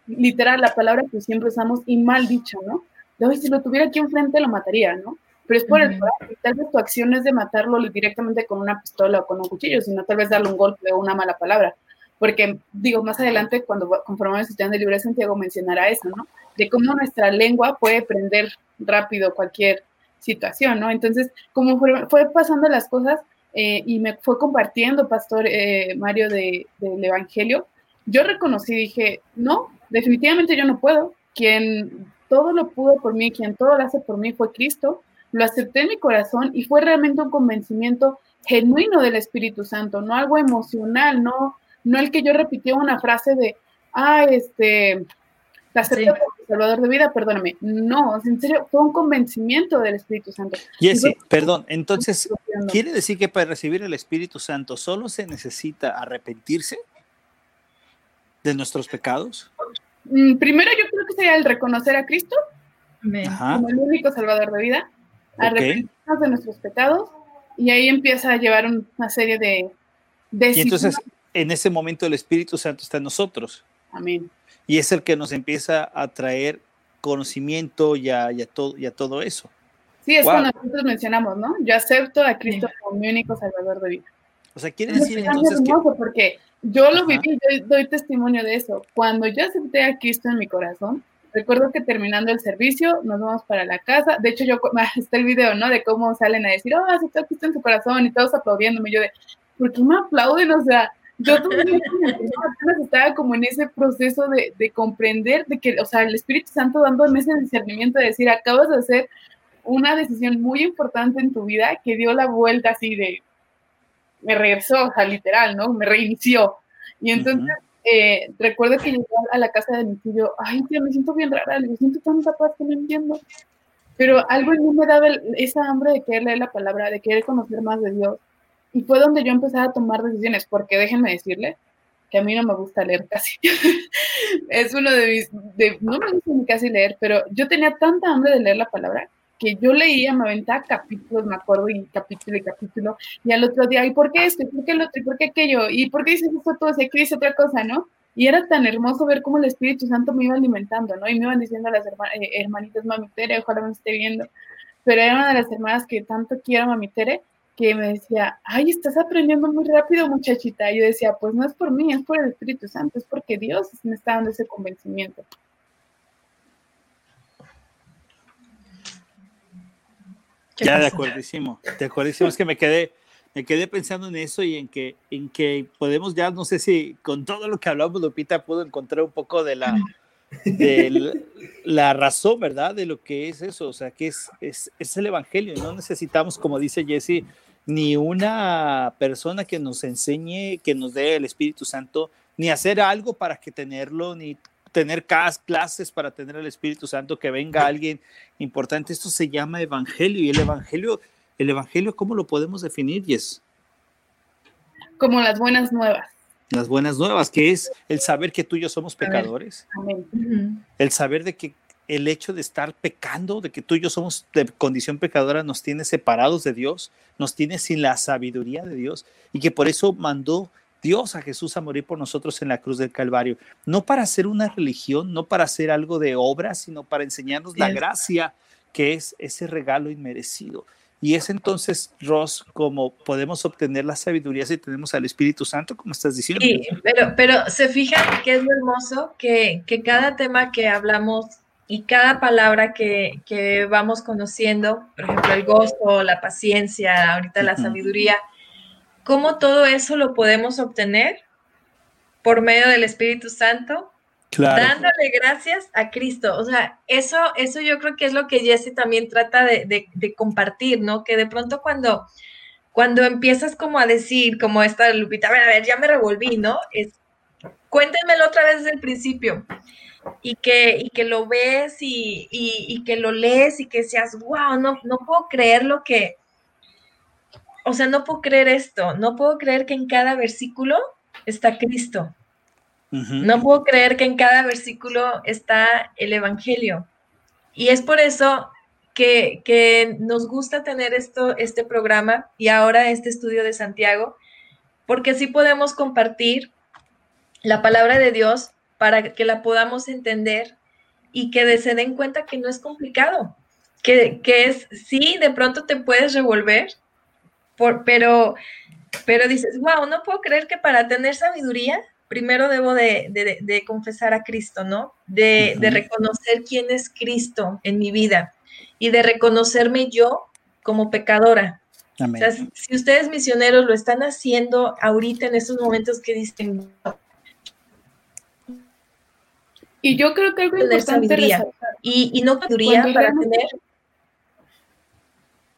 literal, la palabra que siempre usamos y mal dicho, ¿no? De hoy, si lo tuviera aquí enfrente, lo mataría, ¿no? Pero es por uh -huh. el coraje. Tal vez tu acción es de matarlo directamente con una pistola o con un cuchillo, sino tal vez darle un golpe o una mala palabra. Porque, digo, más adelante, cuando conformamos el sistema de libre Santiago, mencionará eso, ¿no? De cómo nuestra lengua puede prender rápido cualquier situación, ¿no? Entonces, como fue, pasando las cosas eh, y me fue compartiendo, Pastor eh, Mario, del de, Evangelio, yo reconocí, dije, no, definitivamente yo no puedo. Quien todo lo pudo por mí, quien todo lo hace por mí fue Cristo. Lo acepté en mi corazón y fue realmente un convencimiento genuino del Espíritu Santo, no algo emocional, no, no el que yo repitió una frase de, ah, este, te acepto sí. como Salvador de vida, perdóname. No, en serio, fue un convencimiento del Espíritu Santo. Jessy, perdón, entonces, ¿quiere decir que para recibir el Espíritu Santo solo se necesita arrepentirse? de nuestros pecados? Mm, primero yo creo que sería el reconocer a Cristo Ajá. como el único salvador de vida, arrepentirnos okay. de nuestros pecados y ahí empieza a llevar una serie de... de y entonces en ese momento el Espíritu Santo está en nosotros. Amén. Y es el que nos empieza a traer conocimiento y a, y a todo, y a todo eso. Sí, es wow. cuando nosotros mencionamos, ¿no? Yo acepto a Cristo sí. como mi único salvador de vida. O sea, quiere decir entonces que... Porque yo lo viví, yo doy testimonio de eso. Cuando yo acepté a Cristo en mi corazón, recuerdo que terminando el servicio nos vamos para la casa. De hecho, yo está el video, ¿no? De cómo salen a decir, oh, acepté a Cristo en su corazón y todos aplaudiéndome. Yo de, ¿por qué me aplauden? O sea, yo todavía estaba como en ese proceso de, de, comprender, de que, o sea, el Espíritu Santo dándome ese discernimiento de decir, acabas de hacer una decisión muy importante en tu vida que dio la vuelta así de me regresó, o sea, literal, ¿no? Me reinició. Y entonces uh -huh. eh, recuerdo que llegué a la casa de mi tío, ay, tío, me siento bien rara, me siento tanta paz que no entiendo. Pero algo en mí me daba esa hambre de querer leer la palabra, de querer conocer más de Dios. Y fue donde yo empecé a tomar decisiones, porque déjenme decirle, que a mí no me gusta leer casi. es uno de mis, no me gusta ni casi leer, pero yo tenía tanta hambre de leer la palabra que yo leía, me aventaba capítulos, me acuerdo, y capítulo y capítulo, y al otro día, ¿y por qué esto? ¿Y por qué el otro? ¿Y por qué aquello? ¿Y por qué dices esto todo? ¿Y aquí dice otra cosa, no? Y era tan hermoso ver cómo el Espíritu Santo me iba alimentando, ¿no? Y me iban diciendo las eh, hermanitas, mami Tere, ojalá me esté viendo, pero era una de las hermanas que tanto quiero, mami Tere, que me decía, ay, estás aprendiendo muy rápido, muchachita. Y yo decía, pues no es por mí, es por el Espíritu Santo, es porque Dios me está dando ese convencimiento. Ya, de acuerdísimo, de acuerdísimo, es que me quedé, me quedé pensando en eso y en que, en que podemos ya, no sé si con todo lo que hablamos, Lupita, pudo encontrar un poco de la, de la razón, ¿verdad? De lo que es eso, o sea, que es, es, es el Evangelio, no necesitamos, como dice Jesse, ni una persona que nos enseñe, que nos dé el Espíritu Santo, ni hacer algo para que tenerlo, ni tener clases para tener el Espíritu Santo, que venga alguien importante. Esto se llama evangelio y el evangelio, el evangelio, ¿cómo lo podemos definir, Yes? Como las buenas nuevas. Las buenas nuevas, que es el saber que tú y yo somos pecadores. El saber de que el hecho de estar pecando, de que tú y yo somos de condición pecadora, nos tiene separados de Dios, nos tiene sin la sabiduría de Dios y que por eso mandó Dios a Jesús a morir por nosotros en la cruz del Calvario, no para hacer una religión, no para hacer algo de obra, sino para enseñarnos la gracia que es ese regalo inmerecido. Y es entonces, Ross, como podemos obtener la sabiduría si tenemos al Espíritu Santo, como estás diciendo. Sí, pero, pero se fijan que es hermoso que, que cada tema que hablamos y cada palabra que, que, vamos conociendo, por ejemplo, el gozo, la paciencia, ahorita la sabiduría, ¿Cómo todo eso lo podemos obtener? Por medio del Espíritu Santo, dándole gracias a Cristo. O sea, eso, eso yo creo que es lo que Jesse también trata de, compartir, ¿no? Que de pronto cuando, cuando empiezas como a decir, como esta Lupita, a ver, a ver, ya me revolví, ¿no? Es, cuéntenmelo otra vez desde el principio. Y que, y que lo ves y, y, que lo lees y que seas, wow, no, no puedo creer lo que, o sea, no puedo creer esto, no puedo creer que en cada versículo está Cristo. No puedo creer que en cada versículo está el Evangelio. Y es por eso que, nos gusta tener esto, este programa y ahora este estudio de Santiago, porque así podemos compartir la palabra de Dios para que la podamos entender y que se den cuenta que no es complicado, que, que es, sí, de pronto te puedes revolver, pero, pero dices, wow, no puedo creer que para tener sabiduría, primero debo de, confesar a Cristo, ¿no? De, reconocer quién es Cristo en mi vida y de reconocerme yo como pecadora. O sea, si ustedes misioneros lo están haciendo ahorita en estos momentos que dicen... Y yo creo que algo importante sabiduría. Y, y no sabiduría para tener...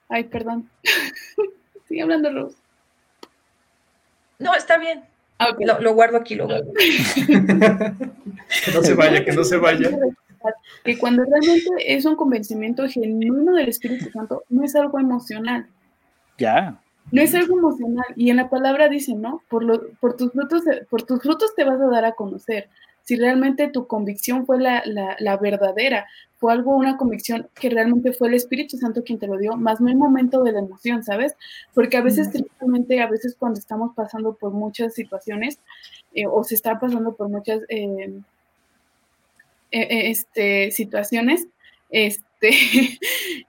Ay, perdón. Sigue hablando, Rose. No, está bien. Ah, lo, guardo aquí, lo guardo. que no se vaya, que no se vaya. Que cuando realmente es un convencimiento genuino del Espíritu Santo, no es algo emocional. Ya. No es algo emocional. Y en la palabra dice, ¿no? Por, lo, por, tus frutos, por tus frutos te vas a dar a conocer si realmente tu convicción fue la, la, verdadera, fue algo, una convicción que realmente fue el Espíritu Santo quien te lo dio, más no el momento de la emoción, ¿sabes? Porque a veces, tristemente, a veces cuando estamos pasando por muchas situaciones eh, o se está pasando por muchas eh, eh, este, situaciones, este,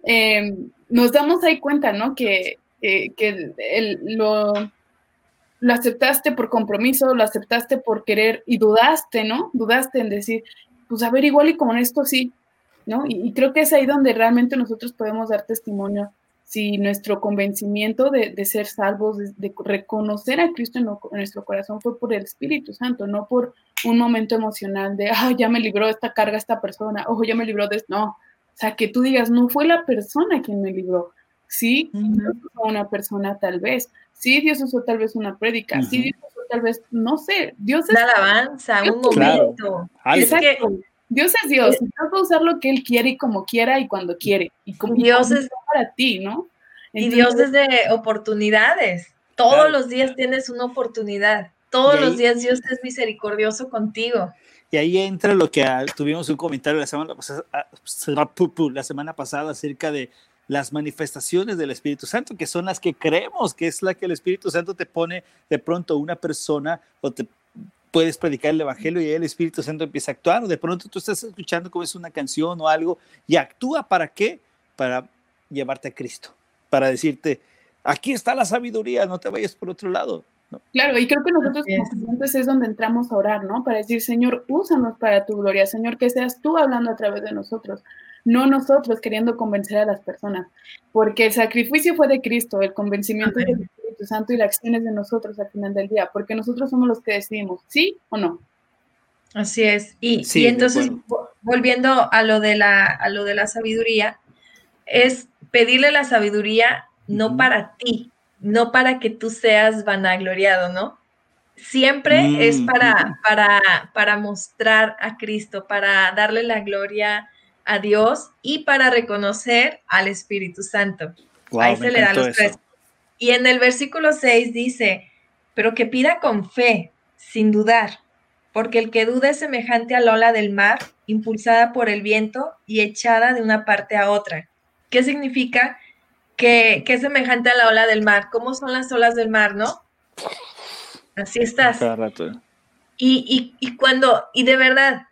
em, nos damos ahí cuenta, ¿no? Que, que el, lo lo aceptaste por compromiso, lo aceptaste por querer y dudaste, ¿no? Dudaste en decir, pues a ver, igual y con esto sí, ¿no? Y, creo que es ahí donde realmente nosotros podemos dar testimonio si nuestro convencimiento de, ser salvos, de, reconocer a Cristo en, nuestro corazón fue por el Espíritu Santo, no por un momento emocional de, ah, ya me libró esta carga esta persona, ojo, ya me libró de esto. No, o sea, que tú digas, no fue la persona quien me libró, sí, fue una persona tal vez, Sí, Dios usó tal vez una prédica, sí, Dios usó tal vez, no sé, Dios es... Una alabanza, un momento. Exacto. Dios es Dios, Dios va a usar lo que Él quiere y como quiera y cuando quiere. Y como Dios es para ti, ¿no? y Dios es de oportunidades. Todos los días tienes una oportunidad. Todos los días Dios es misericordioso contigo. Y ahí entra lo que ah, tuvimos un comentario la semana pasada, ah, la semana pasada acerca de las manifestaciones del Espíritu Santo, que son las que creemos, que es la que el Espíritu Santo te pone de pronto una persona o te puedes predicar el Evangelio y el Espíritu Santo empieza a actuar, o de pronto tú estás escuchando como es una canción o algo y actúa para qué? Para llevarte a Cristo, para decirte, aquí está la sabiduría, no te vayas por otro lado. Claro, y creo que nosotros como clientes es donde entramos a orar, ¿no? Para decir, Señor, úsanos para tu gloria, Señor, que seas tú hablando a través de nosotros, no nosotros queriendo convencer a las personas, porque el sacrificio fue de Cristo, el convencimiento del Espíritu Santo y la acción es de nosotros al final del día, porque nosotros somos los que decidimos, ¿sí o no? Así es. Y, y entonces, volviendo a lo, de la, a lo de la sabiduría, es pedirle la sabiduría no para ti, no para que tú seas vanagloriado, ¿no? Siempre es mm, para, para, para mostrar a Cristo, para darle la gloria a Dios y para reconocer al Espíritu Santo. Ahí se le da los tres. Y en el versículo 6 dice, pero que pida con fe, sin dudar, porque el que duda es semejante a la ola del mar, impulsada por el viento y echada de una parte a otra. ¿Qué significa? que, es semejante a la ola del mar. ¿Cómo son las olas del mar, no? Así estás. Cada rato. Y, y, cuando, y de verdad,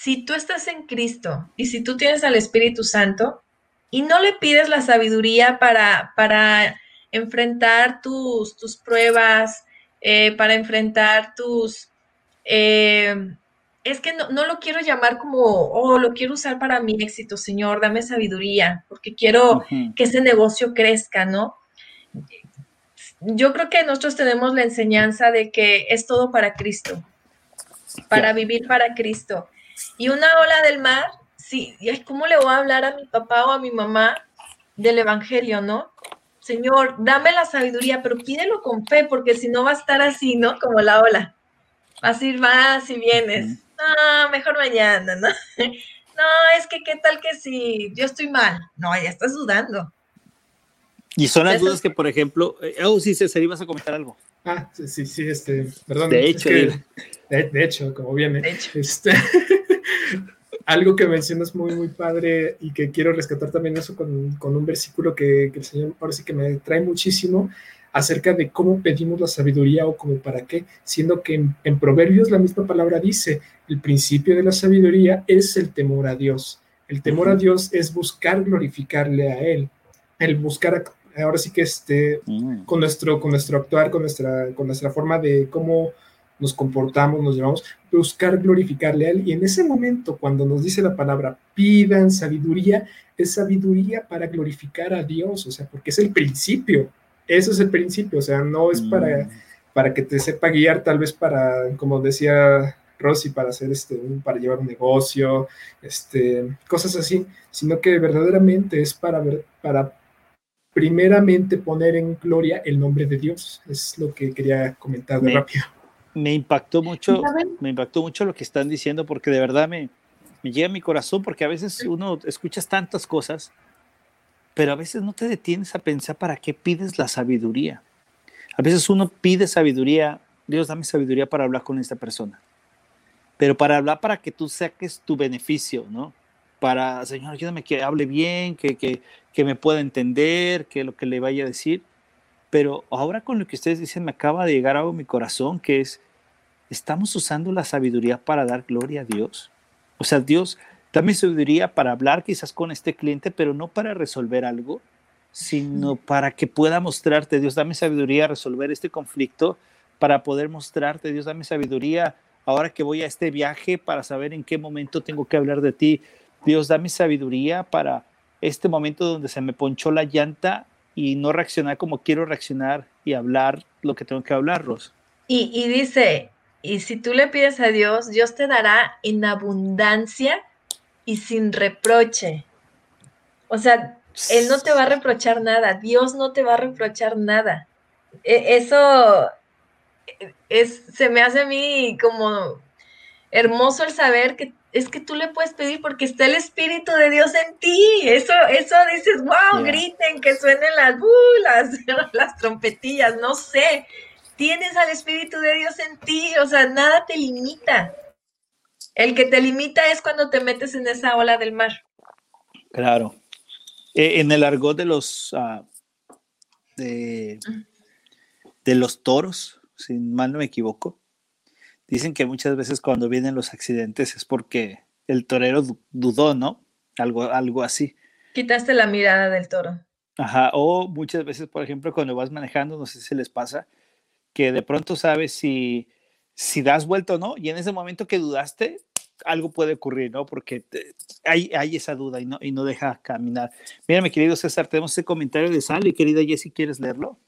si tú estás en Cristo y si tú tienes al Espíritu Santo y no le pides la sabiduría para, para enfrentar tus, tus pruebas, eh, para enfrentar tus, eh, es que no, lo quiero llamar como, oh, lo quiero usar para mi éxito, Señor, dame sabiduría, porque quiero que ese negocio crezca, ¿no? Yo creo que nosotros tenemos la enseñanza de que es todo para Cristo, para vivir para Cristo. Y una ola del mar, sí, ¿cómo le voy a hablar a mi papá o a mi mamá del Evangelio, no? Señor, dame la sabiduría, pero pídelo con fe, porque si no va a estar así, ¿no? Como la ola. Así vas y vienes no, mejor mañana, ¿no? No, es que qué tal que si yo estoy mal. No, ya estás dudando. Y son las dudas que, por ejemplo, eh, oh, sí, César, ibas a comentar algo. Ah, sí, sí, este, perdón. De hecho, de, hecho, como viene. Este, algo que mencionas muy, muy padre y que quiero rescatar también eso con, con un versículo que, que, el Señor ahora sí que me trae muchísimo, acerca de cómo pedimos la sabiduría o como para qué, siendo que en, Proverbios la misma palabra dice, el principio de la sabiduría es el temor a Dios. El temor a Dios es buscar glorificarle a Él, el buscar, ahora sí que este, mm. con, nuestro, con nuestro actuar, con nuestra, con nuestra forma de cómo nos comportamos, nos llevamos, buscar glorificarle a Él. Y en ese momento, cuando nos dice la palabra, pidan sabiduría, es sabiduría para glorificar a Dios, o sea, porque es el principio eso es el principio, o sea, no es para, mm. para que te sepa guiar, tal vez para, como decía Rosy, para hacer este, para llevar un negocio, este, cosas así, sino que verdaderamente es para ver, para primeramente poner en gloria el nombre de Dios. Es lo que quería comentar de rápido. Me impactó mucho, me impactó mucho lo que están diciendo, porque de verdad me, me llega a mi corazón, porque a veces uno escuchas tantas cosas pero a veces no te detienes a pensar para qué pides la sabiduría. A veces uno pide sabiduría, Dios dame sabiduría para hablar con esta persona, pero para hablar para que tú saques tu beneficio, ¿no? Para, Señor, ayúdame que hable bien, que, que, que me pueda entender, que lo que le vaya a decir. Pero ahora con lo que ustedes dicen me acaba de llegar algo a mi corazón, que es, ¿estamos usando la sabiduría para dar gloria a Dios? O sea, Dios, Dame sabiduría para hablar quizás con este cliente, pero no para resolver algo, sino para que pueda mostrarte, Dios, dame sabiduría a resolver este conflicto, para poder mostrarte, Dios, dame sabiduría ahora que voy a este viaje para saber en qué momento tengo que hablar de ti. Dios, dame sabiduría para este momento donde se me ponchó la llanta y no reaccionar como quiero reaccionar y hablar lo que tengo que hablar, Ros. Y, y dice, y si tú le pides a Dios, Dios te dará en abundancia y sin reproche. O sea, Él no te va a reprochar nada, Dios no te va a reprochar nada. E, eso es, se me hace a mí como hermoso el saber que es que tú le puedes pedir porque está el Espíritu de Dios en ti. Eso, eso dices, wow, griten, que suenen las, uh, las, las trompetillas, no sé. Tienes al Espíritu de Dios en ti, o sea, nada te limita. El que te limita es cuando te metes en esa ola del mar. Claro. Eh, en el argot de los ah, de, de los toros, si mal no me equivoco, dicen que muchas veces cuando vienen los accidentes es porque el torero dudó, ¿no? Algo, algo así. Quitaste la mirada del toro. Ajá, o muchas veces, por ejemplo, cuando vas manejando, no sé si les pasa, que de pronto sabes si, si das vuelta o no, y en ese momento que dudaste, algo puede ocurrir, ¿no? Porque hay, hay esa duda y no, y no deja caminar. Mira, mi querido César, tenemos ese comentario de Sally, querida Jessie, ¿quieres leerlo?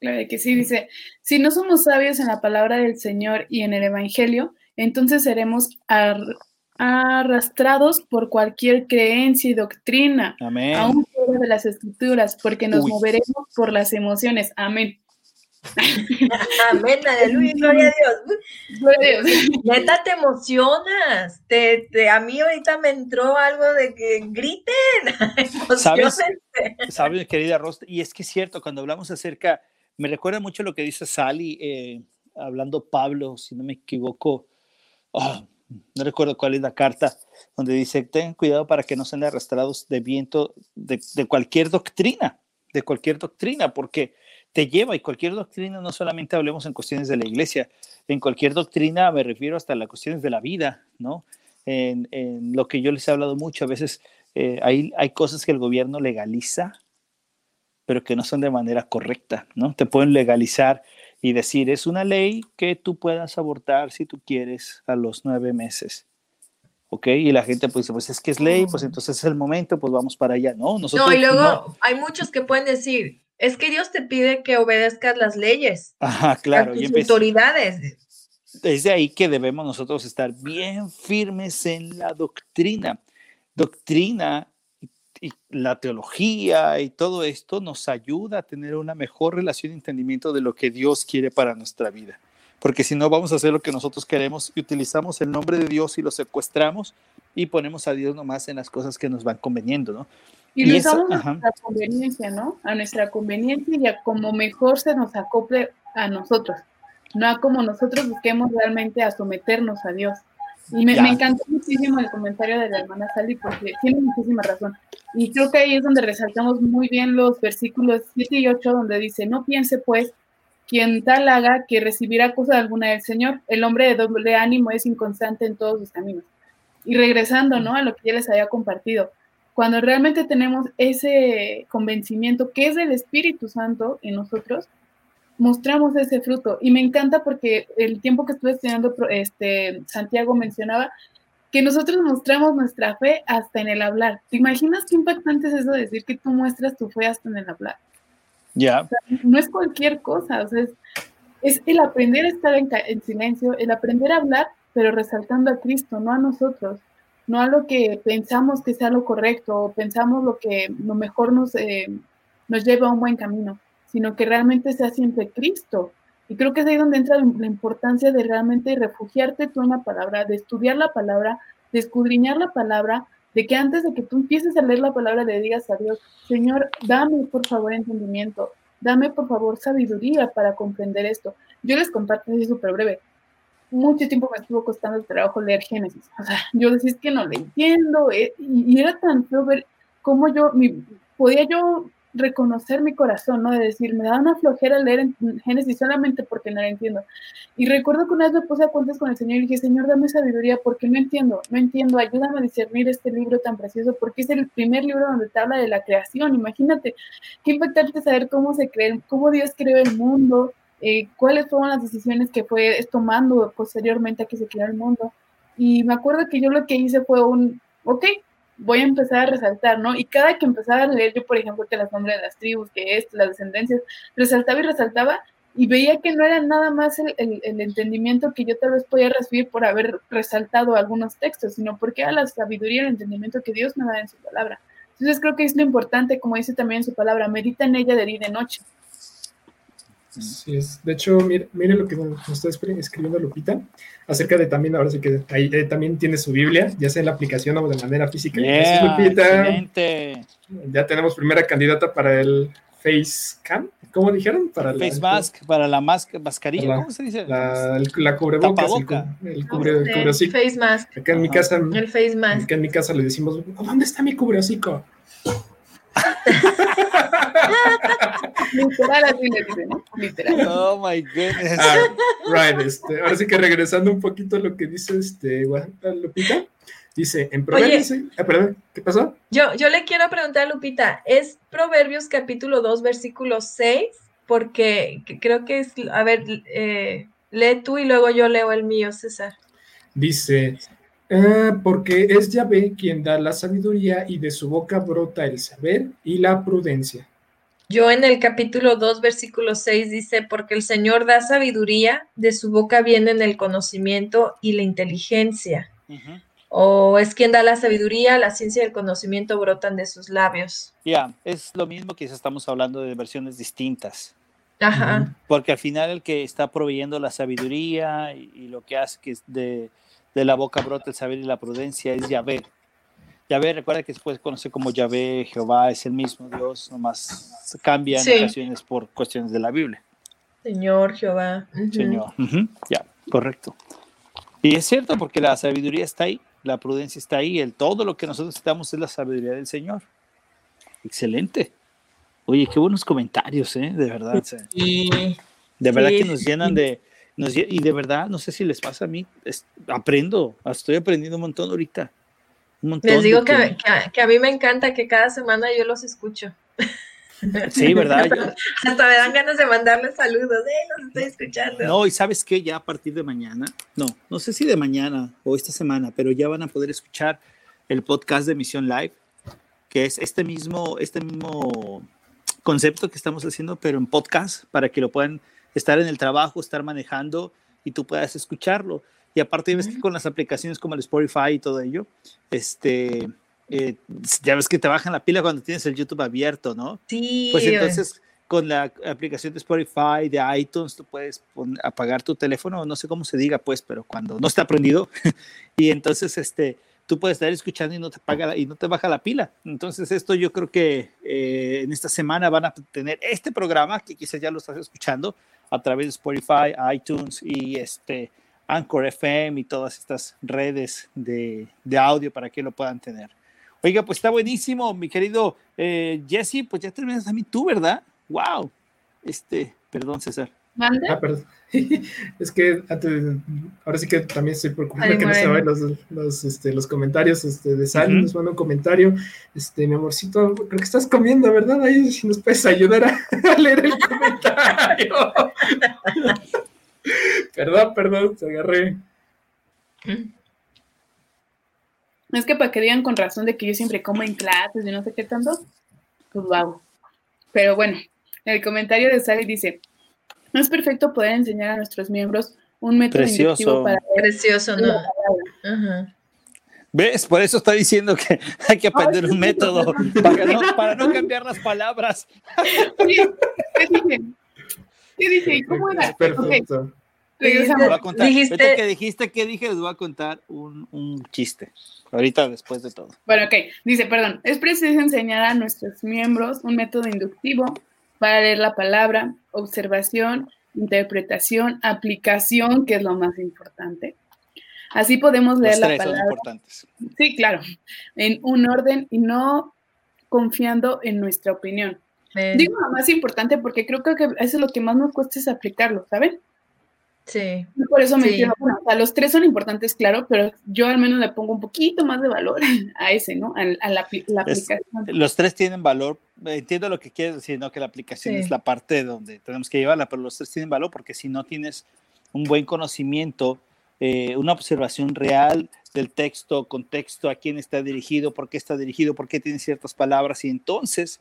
Claro que sí, dice, si no somos sabios en la palabra del Señor y en el Evangelio, entonces seremos arrastrados por cualquier creencia y doctrina, Amén. aún fuera de las escrituras, porque nos Uy. moveremos por las emociones. Amén. Amén, aleluya, gloria a Dios. Gloria a Dios. Neta, te emocionas. Te, te- a mí ahorita me entró algo de que griten. ¿Sabes? Sabes, querida Rost, y es que es cierto, cuando hablamos acerca, me recuerda mucho lo que dice Sally, eh, hablando Pablo, si no me equivoco, ah, no recuerdo cuál es la carta, donde dice, ten cuidado para que no sean arrastrados de viento de, de cualquier doctrina, de cualquier doctrina, porque te lleva, y cualquier doctrina, no solamente hablemos en cuestiones de la iglesia, en cualquier doctrina me refiero hasta las cuestiones de la vida, ¿no? En, en lo que yo les he hablado mucho, a veces eh, hay, hay cosas que el gobierno legaliza, pero que no son de manera correcta, ¿no? Te pueden legalizar y decir, es una ley que tú puedas abortar si tú quieres a los nueve meses. ¿Ok? Y la gente pues dice, pues es que es ley, pues entonces es el momento, pues vamos para allá. No, nosotros No, y luego no. hay muchos que pueden decir, es que Dios te pide que obedezcas las leyes, Ajá, a claro. Y tus empieza- autoridades. es de ahí que debemos nosotros estar bien firmes en la doctrina. Doctrina y, y la teología y todo esto nos ayuda a tener una mejor relación y entendimiento de lo que Dios quiere para nuestra vida. Porque si no, vamos a hacer lo que nosotros queremos y utilizamos el nombre de Dios y lo secuestramos y ponemos a Dios nomás en las cosas que nos van conveniendo, ¿no? Y Y lo eso, usamos a ajá. nuestra conveniencia, ¿no? A nuestra conveniencia y a como mejor se nos acople a nosotros, no a como nosotros busquemos realmente a someternos a Dios. Y me, me encantó muchísimo el comentario de la hermana Sally porque tiene muchísima razón. Y creo que ahí es donde resaltamos muy bien los versículos 7 y 8, donde dice, no piense pues quien tal haga que recibirá cosa alguna del Señor. El hombre de doble ánimo es inconstante en todos sus caminos. Y regresando, ¿no? A lo que ya les había compartido cuando realmente tenemos ese convencimiento que es del Espíritu Santo en nosotros, mostramos ese fruto. Y me encanta porque el tiempo que estuve estudiando, este, Santiago mencionaba que nosotros mostramos nuestra fe hasta en el hablar. ¿Te imaginas qué impactante es eso de decir que tú muestras tu fe hasta en el hablar? Ya, No es cualquier cosa, o sea, es, es el aprender a estar en, en silencio, el aprender a hablar, pero resaltando a Cristo, no a nosotros no a lo que pensamos que sea lo correcto o pensamos lo que lo mejor nos, eh, nos lleva a un buen camino, sino que realmente sea siempre Cristo. Y creo que es ahí donde entra la importancia de realmente refugiarte tú en la palabra, de estudiar la palabra, de escudriñar la palabra, de que antes de que tú empieces a leer la palabra le digas a Dios, Señor, dame por favor entendimiento, dame por favor sabiduría para comprender esto. Yo les comparto así súper breve mucho tiempo me estuvo costando el trabajo leer Génesis. O sea, yo decía, es que no le entiendo. eh, y, y era tan feo ver cómo yo, mi, podía yo reconocer mi corazón, ¿no? De decir, me da una flojera leer en Génesis solamente porque no la entiendo. Y recuerdo que una vez me puse a cuentas con el Señor y dije, Señor, dame sabiduría porque no entiendo, no entiendo, ayúdame a discernir este libro tan precioso porque es el primer libro donde te habla de la creación. Imagínate, qué impactante saber cómo se cree, cómo Dios creó el mundo, eh, cuáles fueron las decisiones que fue tomando posteriormente a que se creó el mundo. Y me acuerdo que yo lo que hice fue un, ok, voy a empezar a resaltar, ¿no? Y cada que empezaba a leer, yo por ejemplo, que las nombres de las tribus, que es, las descendencias, resaltaba y resaltaba y veía que no era nada más el, el, el, entendimiento que yo tal vez podía recibir por haber resaltado algunos textos, sino porque era la sabiduría y el entendimiento que Dios me da en su palabra. Entonces creo que es lo importante, como dice también en su palabra, medita en ella de día y de noche. Así es. De hecho, mire, mire lo que nos está escribiendo Lupita acerca de también, ahora sí que ahí eh, también tiene su Biblia, ya sea en la aplicación o de manera física. Yeah, Gracias, Lupita. excelente. Ya tenemos primera candidata para el face cam, ¿cómo dijeron? Para face la, mask, para la mascarilla, ¿cómo se dice? La, la cubrebocas, el, cubre, Face mask. Acá en mi casa, el face mask. Acá en mi casa le decimos, ¿dónde está mi cubrehocico? Literal así le dicen, ¿no? Literal. Oh my goodness. Ah, right, este, ahora sí que regresando un poquito a lo que dice este Lupita, dice en Proverbios. Ah, perdón, ¿qué pasó? Yo, yo le quiero preguntar a Lupita, ¿es Proverbios capítulo 2, versículo 6? Porque creo que es, a ver, eh, lee tú y luego yo leo el mío, César. Dice, eh, porque es Yahvé quien da la sabiduría y de su boca brota el saber y la prudencia. Yo en el capítulo 2, versículo 6 dice, porque el Señor da sabiduría, de su boca vienen el conocimiento y la inteligencia. O es quien da la sabiduría, la ciencia y el conocimiento brotan de sus labios. Ya, es lo mismo que estamos hablando de versiones distintas. Ajá. Porque al final el que está proveyendo la sabiduría y, y lo que hace que es de de la boca brota el saber y la prudencia, es Yahvé. Yahvé, recuerda que después conoce como Yahvé, Jehová, es el mismo Dios, nomás cambia en ocasiones por cuestiones de la Biblia. Señor Jehová. Señor, ya, correcto. Y es cierto porque la sabiduría está ahí, la prudencia está ahí, el todo lo que nosotros necesitamos es la sabiduría del Señor. Excelente. Oye, qué buenos comentarios, ¿eh? De verdad. Y, de verdad que nos llenan de, y de verdad, no sé si les pasa a mí, aprendo, estoy aprendiendo un montón ahorita. Les digo que, que, a, mí me encanta que cada semana yo los escucho. Sí, ¿verdad? Hasta me dan ganas de mandarles saludos, eh, los estoy escuchando. No, y sabes qué, ya a partir de mañana, no, no sé si de mañana o esta semana, pero ya van a poder escuchar el podcast de Misión Live, que es este mismo, este mismo concepto que estamos haciendo, pero en podcast, para que lo puedan estar en el trabajo, estar manejando y tú puedas escucharlo. Y aparte ves que con las aplicaciones como el Spotify y todo ello, este, eh, ya ves que te bajan la pila cuando tienes el YouTube abierto, ¿no? Sí. Pues entonces con la aplicación de Spotify, de iTunes, tú puedes apagar tu teléfono, no sé cómo se diga, pues, pero cuando no está prendido, y entonces este, tú puedes estar escuchando y no te paga y no te baja la pila. Entonces esto yo creo que eh, en esta semana van a tener este programa que quizás ya lo estás escuchando a través de Spotify, iTunes y este Anchor FM y todas estas redes de, de audio para que lo puedan tener. Oiga, pues está buenísimo, mi querido eh, Jesse, pues ya terminas a mí tú, ¿verdad? Wow. Este, perdón, César. Ah, perdón. es que antes, ahora sí que también estoy preocupado que no se vayan los, los, este, los comentarios este, de Sally, nos manda un comentario. Este, mi amorcito, creo que estás comiendo, ¿verdad? Ahí si nos puedes ayudar a, leer el comentario. perdón, perdón, te agarré. Es que para que digan con razón de que yo siempre como en clases y no sé qué tanto, pues lo hago. Pero bueno, el comentario de Sally dice, no es perfecto poder enseñar a nuestros miembros un método Precioso. para... Precioso, ¿no? ¿Ves? Por eso está diciendo que hay que aprender un método para no, para no, cambiar las palabras. ¿Qué dije? ¿Qué dije? ¿Cómo era? Perfecto. Dijiste, que dijiste que dije, les voy a contar un, un, chiste. Ahorita después de todo. Bueno, ok. Dice, perdón. Es preciso enseñar a nuestros miembros un método inductivo para leer la palabra, observación, interpretación, aplicación, que es lo más importante. Así podemos leer la palabra. importantes. Sí, claro, en un orden y no confiando en nuestra opinión. Digo lo más importante porque creo que eso es lo que más nos cuesta es aplicarlo, ¿saben? Sí. por eso me sí. bueno, o sea, los tres son importantes, claro, pero yo al menos le pongo un poquito más de valor a ese, ¿no? A, a la, la, aplicación. Es, los tres tienen valor. Entiendo lo que quieres decir, ¿no? Que la aplicación sí. es la parte donde tenemos que llevarla, pero los tres tienen valor porque si no tienes un buen conocimiento, eh, una observación real del texto, contexto, a quién está dirigido, por qué está dirigido, por qué tiene ciertas palabras, y entonces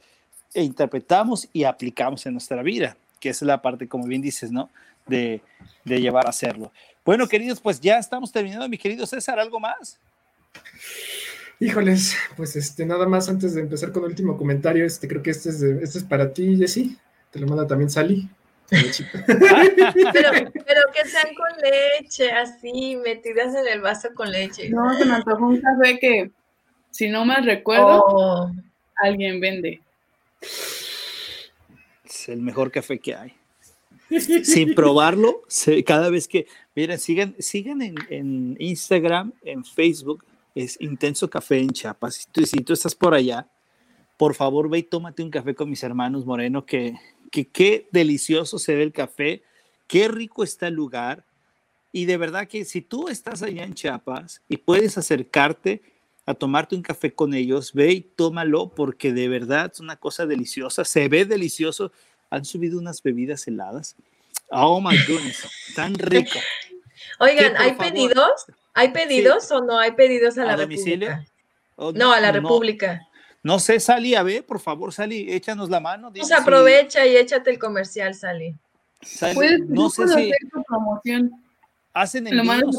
e interpretamos y aplicamos en nuestra vida, que es la parte, como bien dices, ¿no? De, de, llevar a hacerlo. Bueno, queridos, pues ya estamos terminando, mi querido César, ¿algo más? Híjoles, pues este, nada más antes de empezar con el último comentario, este, creo que este es, de, este es para ti, Jessy, te lo manda también Sally. pero, pero que sean con leche, así, metidas en el vaso con leche. No, se me antojó un café que, si no mal recuerdo, oh. alguien vende. el mejor café que hay. Sin probarlo, cada vez que, miren, sigan, sigan en, Instagram, en Facebook, es Intenso Café en Chiapas. Si tú, si tú estás por allá, por favor ve y tómate un café con mis hermanos Moreno, que, que qué delicioso se ve el café, qué rico está el lugar. Y de verdad que si tú estás allá en Chiapas y puedes acercarte, a tomarte un café con ellos, ve y tómalo porque de verdad es una cosa deliciosa, se ve delicioso. Han subido unas bebidas heladas. Oh my goodness, tan rico. Oigan, ¿hay pedidos? ¿Hay pedidos o no hay pedidos a, la República? Oh, no, a la República. No sé, Sally, a ver, por favor, Sally, échanos la mano. Pues aprovecha y échate el comercial, Sally. no sé si... promoción. Hacen envíos,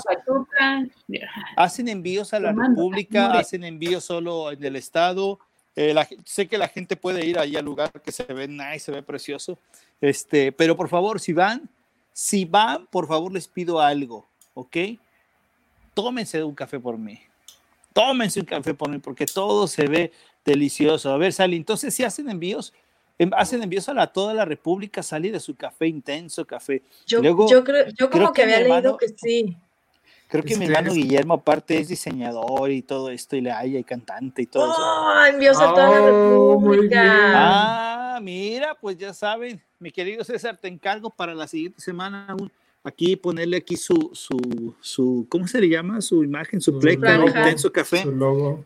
hacen envíos a la República, hacen envíos solo en el Estado. Eh, sé que la gente puede ir ahí al lugar que se ve nice, se ve precioso. Este, pero por favor, si van, si van, por favor les pido algo, ¿ok? Tómense un café por mí. Tómense un café por mí porque todo se ve delicioso. A ver, Sally, entonces si hacen envíos, Em, hacen envíos a toda la República, salí de su café intenso, café. Yo, yo, creo, yo como que, había leído que sí. Creo que mi hermano Guillermo aparte es diseñador y todo esto, y le haya y cantante y todo eso. ¡Oh, envíos a toda la oh, República! Ah, mira, pues ya saben, mi querido César, te encargo para la siguiente semana aquí ponerle aquí su, su, su, ¿cómo se le llama? Su imagen, su pleca, intenso café.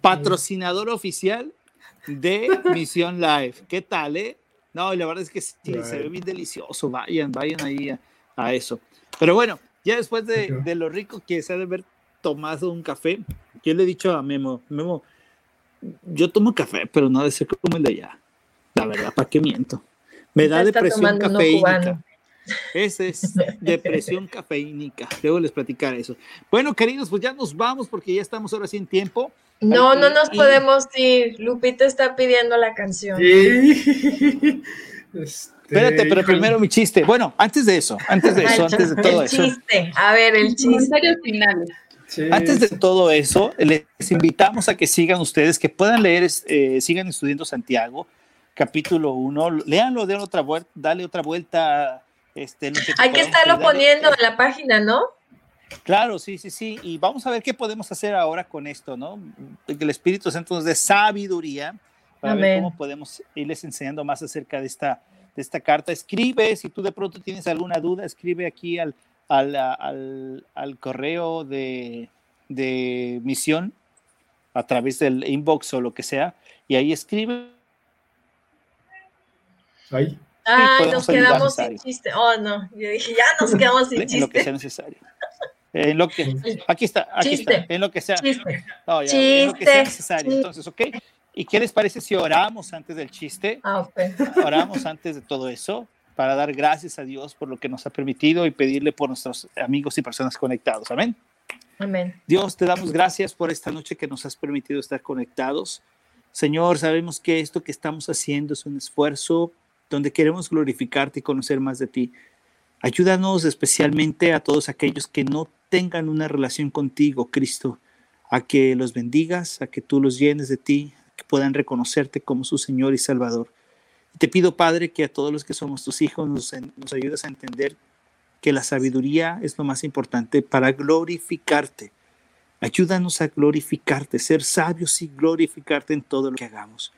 Patrocinador oficial de Misión Live. ¿Qué tal, eh? No, la verdad es que sí, se ve bien delicioso. Vayan, vayan ahí a, eso. Pero bueno, ya después de, de, lo rico que se ha de haber tomado un café, yo le he dicho a Memo, Memo, yo tomo café, pero no de ser como el de allá. La verdad, ¿para qué miento? Me da depresión cafeínica. Esa es depresión cafeínica. Luego les platicaré eso. Bueno, queridos, pues ya nos vamos porque ya estamos ahora sí en tiempo. No, no nos podemos ir. Lupita está pidiendo la canción. Sí. Espérate, pero primero mi chiste. Bueno, antes de eso, antes de eso, antes de todo eso. El chiste, a ver, el chiste. final. Antes de todo eso, les invitamos a que sigan ustedes, que puedan leer, eh, sigan estudiando Santiago, capítulo 1, léanlo, den otra vuelta, dale otra vuelta. Este, Hay que estarlo poniendo en la página, ¿no? Claro, sí, sí, sí. Y vamos a ver qué podemos hacer ahora con esto, ¿no? Que el Espíritu Santo nos dé sabiduría para ver cómo podemos irles enseñando más acerca de esta, de esta carta. Escribe, si tú de pronto tienes alguna duda, escribe aquí al, al, al, correo de, de misión a través del inbox o lo que sea, y ahí escribe. Ahí. Ay, nos quedamos sin chiste. Oh, no, yo dije, ya nos quedamos sin chiste. lo que sea necesario. En lo que, aquí está, aquí está, en lo que sea. Chiste. No, ya, en lo que sea necesario. Entonces, ¿ok? ¿Y qué les parece si oramos antes del chiste? Ah, okay. Oramos antes de todo eso para dar gracias a Dios por lo que nos ha permitido y pedirle por nuestros amigos y personas conectados. Amén. Amén. Dios, te damos gracias por esta noche que nos has permitido estar conectados. Señor, sabemos que esto que estamos haciendo es un esfuerzo donde queremos glorificarte y conocer más de ti. Ayúdanos especialmente a todos aquellos que no tengan una relación contigo, Cristo, a que los bendigas, a que tú los llenes de ti, que puedan reconocerte como su Señor y Salvador. te pido, Padre, que a todos los que somos tus hijos nos, nos ayudes a entender que la sabiduría es lo más importante para glorificarte. Ayúdanos a glorificarte, ser sabios y glorificarte en todo lo que hagamos.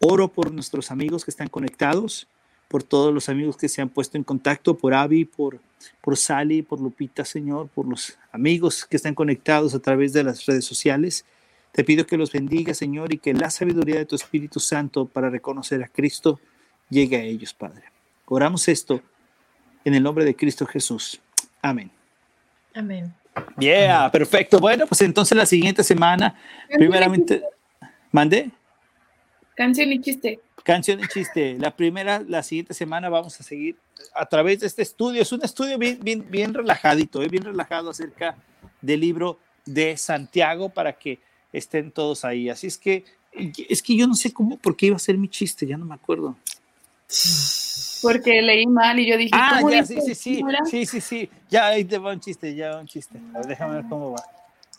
Oro por nuestros amigos que están conectados por todos los amigos que se han puesto en contacto, por Avi, por, por Sally, por Lupita, Señor, por los amigos que están conectados a través de las redes sociales. Te pido que los bendiga, Señor, y que la sabiduría de tu Espíritu Santo para reconocer a Cristo llegue a ellos, Padre. Oramos esto en el nombre de Cristo Jesús. Amén. Amén. Yeah, perfecto. Bueno, pues entonces la siguiente semana, primeramente, mande. Canción y chiste. Canción y chiste. La primera, la siguiente semana vamos a seguir a través de este estudio. Es un estudio bien, bien, bien relajadito, ¿eh? bien relajado acerca del libro de Santiago para que estén todos ahí. Así es que, es que yo no sé cómo, por qué iba a ser mi chiste, ya no me acuerdo. Porque leí mal y yo dije, ah, ya, sí, sí, sí, sí, sí, sí, ya ahí te va un chiste, ya va un chiste. déjame ver cómo va.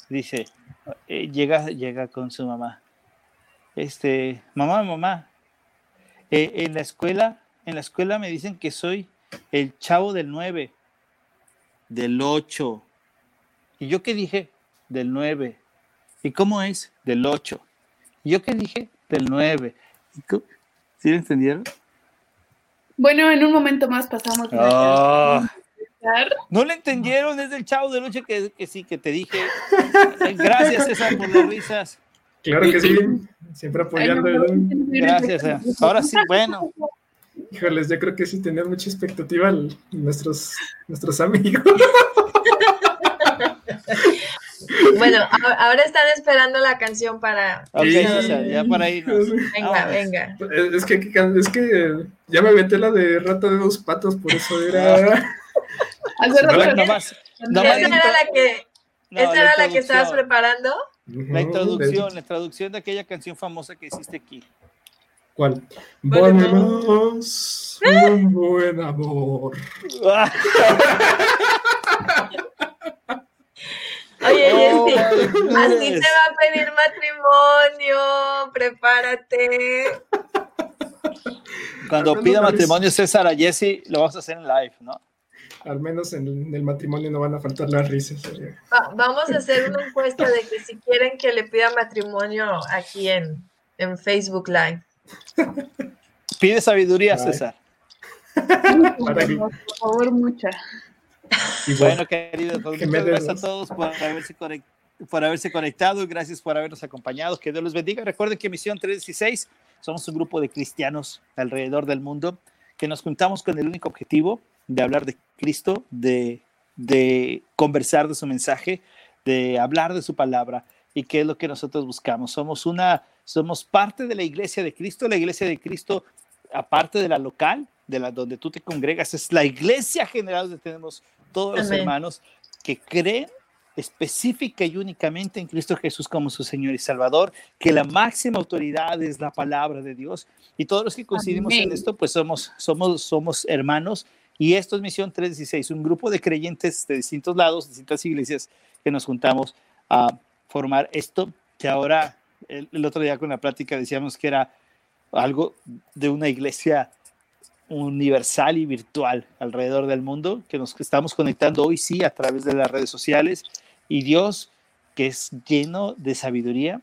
Dice, eh, llega, llega con su mamá. Este, mamá, mamá, eh, en la escuela en la escuela me dicen que soy el chavo del 9, del 8. ¿Y yo qué dije? Del 9. ¿Y cómo es? Del 8. ¿Y yo qué dije? Del 9. ¿Sí lo entendieron? Bueno, en un momento más pasamos. Oh. No le entendieron, es del chavo del 8 que, que sí, que te dije. Gracias, César, por las risas. Claro que sí, siempre apoyando. Gracias. Ahora sí, bueno. Híjoles, yo creo que sí tener mucha expectativa nuestros, nuestros amigos. Bueno, ahora están esperando la canción para. Ok, ya para irnos. Venga, venga. Es que, es que ya me metí la de rata de dos patos, por eso era. ¿Esa era la que, ¿esa era la que estabas preparando? La introducción, la traducción de aquella canción famosa que hiciste aquí. ¿Cuál? Volvemos un buen amor. Oye, oh, así te va a pedir matrimonio, prepárate. Cuando pida matrimonio César a Jesse, lo vamos a hacer en live, ¿no? Al menos en, el matrimonio no van a faltar las risas. vamos a hacer una encuesta de que si quieren que le pida matrimonio aquí en, en Facebook Live. Pide sabiduría, César. Por favor, mucha. Bueno, queridos, pues, muchas gracias a todos por haberse, por haberse conectado. Gracias por habernos acompañado. Que Dios los bendiga. Recuerden que Misión 316 somos un grupo de cristianos alrededor del mundo que nos juntamos con el único objetivo de hablar de Cristo, de, de conversar de su mensaje, de hablar de su palabra y qué es lo que nosotros buscamos. Somos una, somos parte de la iglesia de Cristo. La iglesia de Cristo, aparte de la local, de la donde tú te congregas, es la iglesia general donde tenemos todos los hermanos que creen específica y únicamente en Cristo Jesús como su Señor y Salvador, que la máxima autoridad es la palabra de Dios. Y todos los que coincidimos en esto, pues somos, somos, somos hermanos. Y esto es Misión 316, un grupo de creyentes de distintos lados, distintas iglesias que nos juntamos a formar esto, que ahora el, otro día con la plática decíamos que era algo de una iglesia universal y virtual alrededor del mundo, que nos estamos conectando hoy sí a través de las redes sociales y Dios, que es lleno de sabiduría,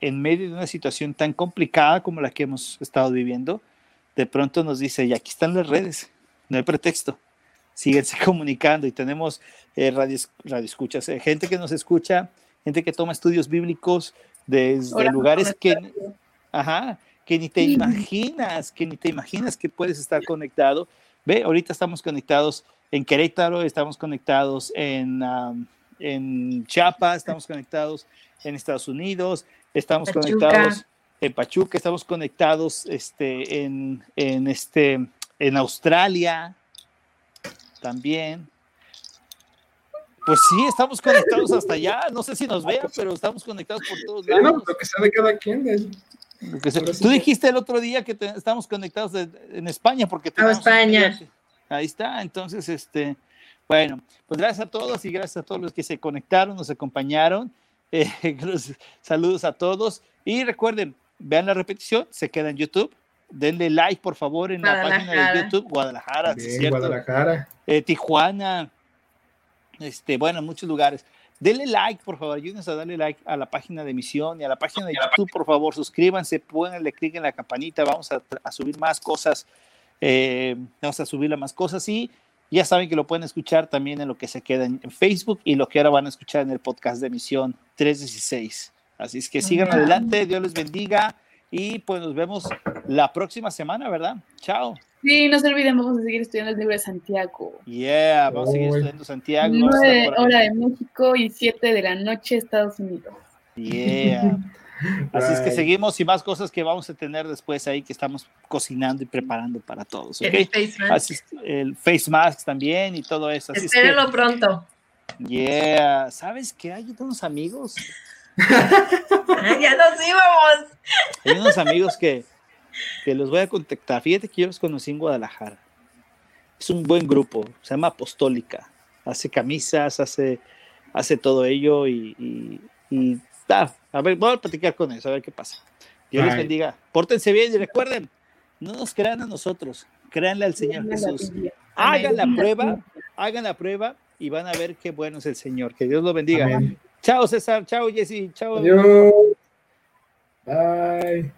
en medio de una situación tan complicada como la que hemos estado viviendo, de pronto nos dice, y aquí están las redes, no hay pretexto, síguense comunicando y tenemos eh, radio, radio, escuchas, eh, gente que nos escucha gente que toma estudios bíblicos desde lugares que, ajá, que ni te imaginas, que ni te imaginas que puedes estar conectado. Ve, ahorita estamos conectados en Querétaro, estamos conectados en, en Chiapas, estamos conectados en Estados Unidos, estamos conectados en Pachuca, estamos conectados este, en, en, este, en Australia también. Pues sí, estamos conectados hasta allá. No sé si nos vean, pero estamos conectados por todos lados. No, lo que sea de cada quien. Tú dijiste el otro día que estamos conectados en España porque tenemos España. Ahí está. Entonces, este, bueno, pues gracias a todos y gracias a todos los que se conectaron, nos acompañaron. Eh, saludos a todos y recuerden, vean la repetición, se queda en YouTube. Denle like, por favor, en la página de YouTube, Guadalajara, Guadalajara. Eh, Tijuana, este, bueno, en muchos lugares. Denle like, por favor, ayúdenos a darle like a la página de Misión y a la página de YouTube, por favor, suscríbanse, pónganle clic en la campanita, vamos a, subir más cosas, eh, vamos a subirle más cosas y ya saben que lo pueden escuchar también en lo que se queda en, Facebook y lo que ahora van a escuchar en el podcast de Misión 316. Así es que sigan adelante, Dios les bendiga y pues nos vemos la próxima semana, ¿verdad? Chao. Sí, no se olviden, vamos a seguir estudiando el libro de Santiago. Yeah, vamos a seguir estudiando Santiago. 9 hora de México y 7 de la noche Estados Unidos. Yeah. Así es que seguimos y más cosas que vamos a tener después ahí que estamos cocinando y preparando para todos. ¿okay? El face mask. Así, el face mask también y todo eso. Así Espérenlo pronto. Yeah. ¿Sabes que hay unos amigos? ya nos íbamos. Hay unos amigos que que los voy a contactar. Fíjate que yo los conocí en Guadalajara. Es un buen grupo, se llama Apostólica. Hace camisas, hace, hace todo ello y, y, a ver, voy a platicar con ellos, a ver qué pasa. Dios les bendiga. Pórtense bien y recuerden, No nos crean a nosotros, créanle al Señor Jesús. Hagan la prueba, hagan la prueba y van a ver qué bueno es el Señor. Que Dios lo bendiga. Chao César, chao Jessy, chao. Adiós. Bye.